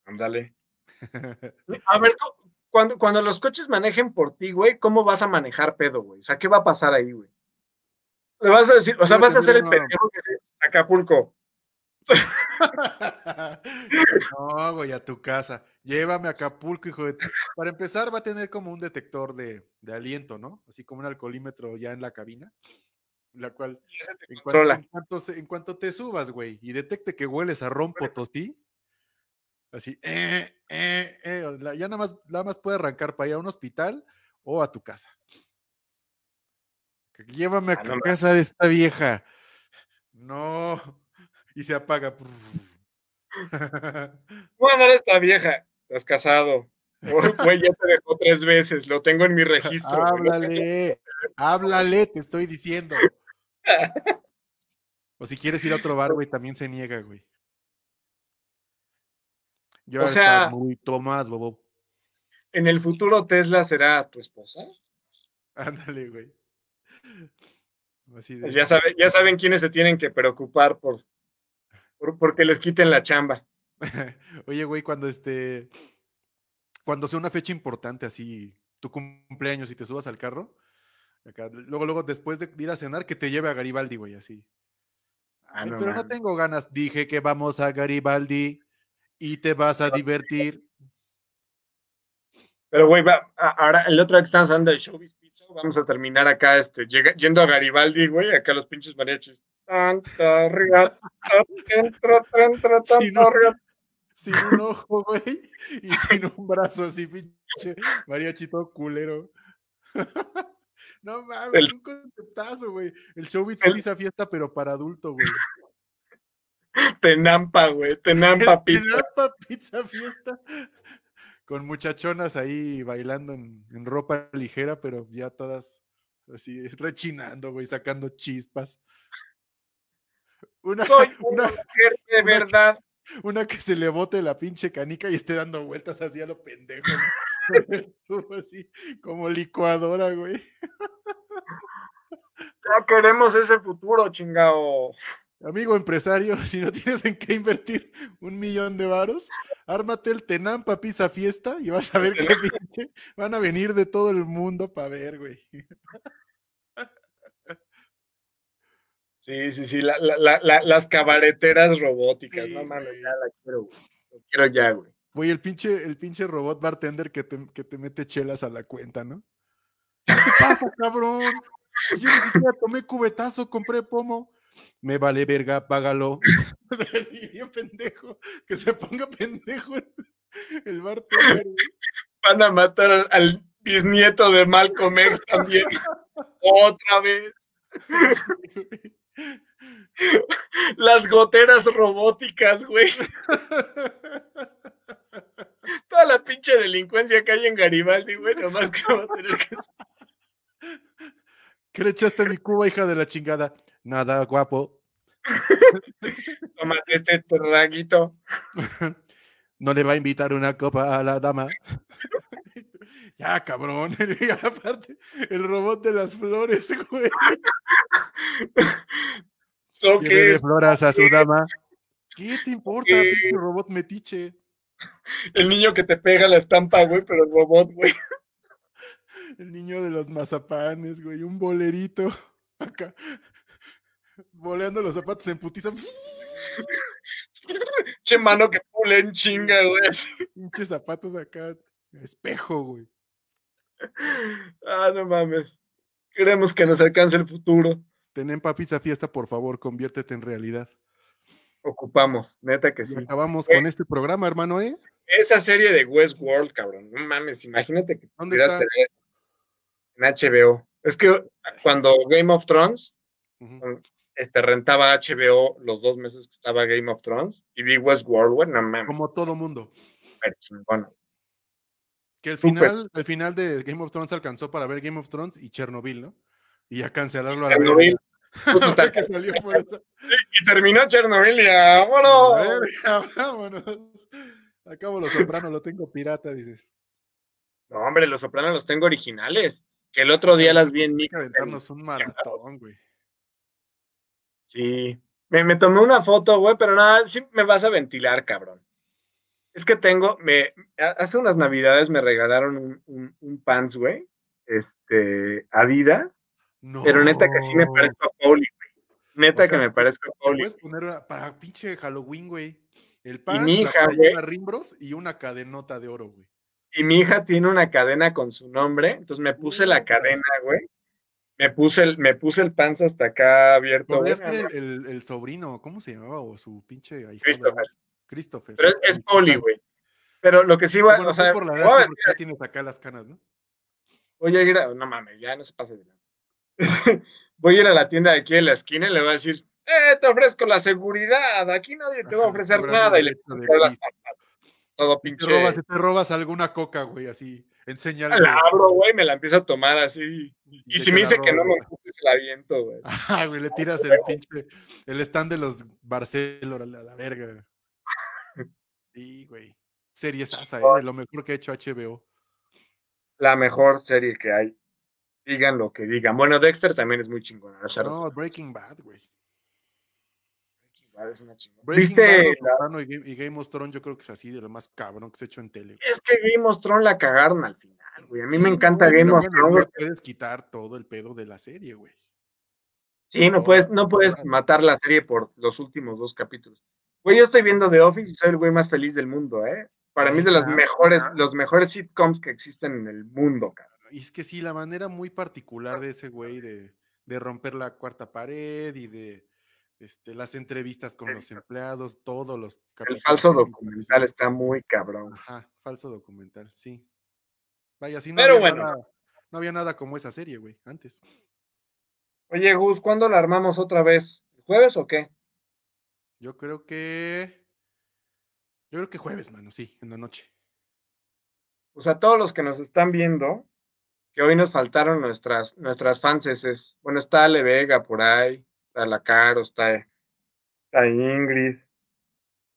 Ándale. A ver, cu- cuando, cuando los coches manejen por ti, güey, ¿cómo vas a manejar pedo, güey? O sea, ¿qué va a pasar ahí, güey? Le vas a decir, o sea, Voy a vas a hacer el pendejo que dice Acapulco. no, güey, a tu casa. Llévame a Acapulco, hijo de... Para empezar, va a tener como un detector de, de aliento, ¿no? Así como un alcoholímetro ya en la cabina. La cual, en cuanto, en, cuanto se- en cuanto te subas, güey, y detecte que hueles a ron potosí, así, eh, eh, eh, ya nada más, nada más puede arrancar para ir a un hospital o a tu casa. Llévame a Ah, tu no casa de esta vieja. No. Y se apaga. Bueno, eres esta vieja. Estás casado. Güey, ya te dejó tres veces. Lo tengo en mi registro. háblale, háblale, te estoy diciendo. O si quieres ir a otro bar, güey, también se niega, güey. Yo O sea- muy tomado, bobo. En el futuro, Tesla será tu esposa. Ándale, güey. Así de. Pues ya, sabe- ya saben quiénes se tienen que preocupar por, por porque les quiten la chamba. Oye, güey, cuando este. Cuando sea una fecha importante, así, tu cumpleaños y te subas al carro, acá, luego, luego, después de ir a cenar, que te lleve a Garibaldi, güey, así. Ah, no pero no tengo ganas. Dije que vamos a Garibaldi y te vas a divertir. Pero, güey, va, ahora el otro día que estamos hablando de Showbiz Pizza, vamos a terminar acá, este, llega- yendo a Garibaldi, güey, acá los pinches mariachis. Tanta riata, tantra, Sí, tanta riata. Sin un ojo, güey, y sin un brazo así, pinche mariachi todo culero. No mames, El- un conceptazo, güey. El showbiz pizza fiesta, pero para adulto, güey. Tenampa, güey, Tenampa Pizza. Tenampa pizza fiesta. Con muchachonas ahí bailando en, en ropa ligera, pero ya todas así rechinando, güey, sacando chispas. Una, Soy una, una mujer de una- verdad. una que se le bote la pinche canica y esté dando vueltas así a lo pendejo. como licuadora, güey. Ya queremos ese futuro, chingao. Amigo empresario, si no tienes en qué invertir un millón de varos, ármate el Tenampa Pizza Fiesta y vas a ver qué pinche van a venir de todo el mundo para ver, güey. Sí, sí, sí, la- la- la- la- las cabareteras robóticas, Sí, no mames, ya la quiero, güey. Lo quiero ya, güey. Güey, el pinche, el pinche robot bartender que te, que te mete chelas a la cuenta, ¿no? ¿Qué te pasa, cabrón? Yo ni siquiera tomé cubetazo, compré pomo. Me vale verga, págalo. Bien pendejo. Que se ponga pendejo el, el bartender. Van a matar al, bisnieto de Malcolm X también. Otra vez. Las goteras robóticas, güey. Toda la pinche delincuencia que hay en Garibaldi, güey, nomás que va a tener que ¿Qué le echaste a mi cuba, hija de la chingada? Nada, guapo. tomar este traguito. No le va a invitar una copa a la dama. ya, cabrón. Y aparte, el robot de las flores, güey. Toques. Llévele floras a su dama. ¿Qué te importa, pinche robot metiche? El niño que te pega la estampa, güey, pero el robot, güey. El niño de los mazapanes, güey. Un bolerito. Acá. Boleando los zapatos en putiza. Che mano que pule en chinga, güey. así. Pinches zapatos acá. Espejo, güey. Ah, no mames. Queremos que nos alcance el futuro. Tenen pizza fiesta, por favor, conviértete en realidad. Ocupamos, neta que Y sí. acabamos Eh. con este programa, hermano, ¿eh? Esa serie de Westworld, cabrón. No mames, imagínate que ¿Dónde está? tener en HBO. Es que cuando Game of Thrones, este, rentaba HBO los dos meses que estaba Game of Thrones y vi Westworld, güey, no mames. Como todo mundo. chingón. Que al Súper. final, al final de Game of Thrones alcanzó para ver Game of Thrones y Chernobyl, ¿no? Y a cancelarlo a la Chernobyl. Eso. Y terminó Chernobyl y A la vámonos. verga, vámonos. Acabo los sopranos, lo tengo pirata, dices. No, hombre, los sopranos los tengo originales. Que el otro día las vi en Hay Nick. que aventarnos un maratón, güey. Sí. Me, me tomé una foto, güey, pero nada, sí me vas a ventilar, cabrón. Es que tengo, me, hace unas navidades me regalaron un, un, un pants, güey, este, Adidas, No. pero neta que sí me parezco a Pauli, güey. Neta O sea, que me parezco a Pauli. puedes poner una- para pinche Halloween, güey. El mi pan, hija, la güey. playera Rimbros y una cadenota de oro, güey. Y mi hija tiene una cadena con su nombre, entonces me puse la cadena, güey. me puse el, me puse el panza hasta acá abierto. Güey, nada el, el- el sobrino, ¿cómo se llamaba? O su pinche ahijado, Christopher. Christopher. Pero es, es exacto. güey. Pero lo que sí voy, Bueno, o sea, por la edad, tienes acá las canas, ¿no? a, no mames, ya no se pase de lanza. voy a ir a la tienda de aquí en la esquina y le voy a decir, eh, te ofrezco la seguridad, aquí nadie te va a ofrecer nada. Y le de la- todo pinche. te robas, te robas alguna coca, güey, así, en señal de... La abro, güey, me la empiezo a tomar así. Y de si me dice que no me gusta, se la aviento, güey. Ah, güey, le tiras el pinche, el stand de los Barcelona a la, verga. Sí, güey. Serie sasa, ¿eh? De lo mejor que ha hecho HBO. La mejor serie que hay. Digan lo que digan. Bueno, Dexter también es muy chingón. No, Breaking Bad, güey. Es una chingona. Breaking ¿Viste? Bad, la- y, Game, y Game of Thrones yo creo que es así de lo más cabrón que se ha hecho en tele. Es que Game of Thrones la cagaron al final, güey. A mí Sí, me encanta Game of Thrones. No puedes quitar todo el pedo de la serie, güey. Sí, no puedes, no puedes matar la serie por los últimos dos capítulos. Güey, yo estoy viendo The Office y soy el güey más feliz del mundo, ¿eh? Para mí es de los Neta, mejores, los mejores sitcoms que existen en el mundo, cara. Y es que sí, la manera muy particular de ese güey de, de romper la cuarta pared y de este, las entrevistas con los empleados, todos los El falso documental está muy cabrón. Ajá, falso documental, sí. Vaya, sí, no, Pero había bueno. nada, no había nada como esa serie, güey, antes. Oye, Gus, ¿cuándo la armamos otra vez? ¿El jueves o qué? Yo creo que. Yo creo que jueves, mano, sí, en la noche. Pues a todos los que nos están viendo, que hoy nos faltaron nuestras, nuestras fanses. Bueno, está Ale Vega por ahí, está la Caro, está, está Ingrid.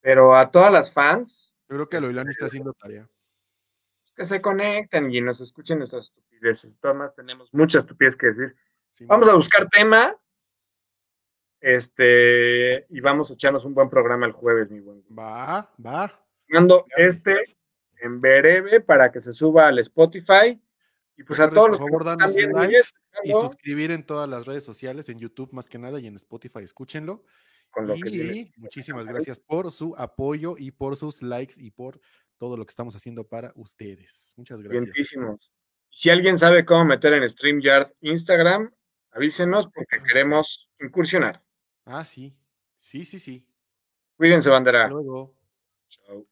Pero a todas las fans, Yo creo que Este- Loilani está haciendo tarea. que se conecten y nos escuchen nuestras estupideces. Maneras, tenemos muchas estupideces que decir. Sí, Vamos a buscar tema. Este, y vamos a echarnos un buen programa el jueves, mi buen. Va, va. Mando este en breve para que se suba al Spotify. Y pues a todos por los que favor, nos darnos están viendo y suscribir en todas las redes sociales, en YouTube más que nada y en Spotify, escúchenlo. con lo que viene. Y muchísimas gracias por su apoyo y por sus likes y por todo lo que estamos haciendo para ustedes. Muchas gracias. Si alguien sabe cómo meter en StreamYard Instagram, avísenos porque queremos incursionar. Ah, sí. Sí, sí, sí. Cuídense, bandera. Hasta luego. Chao.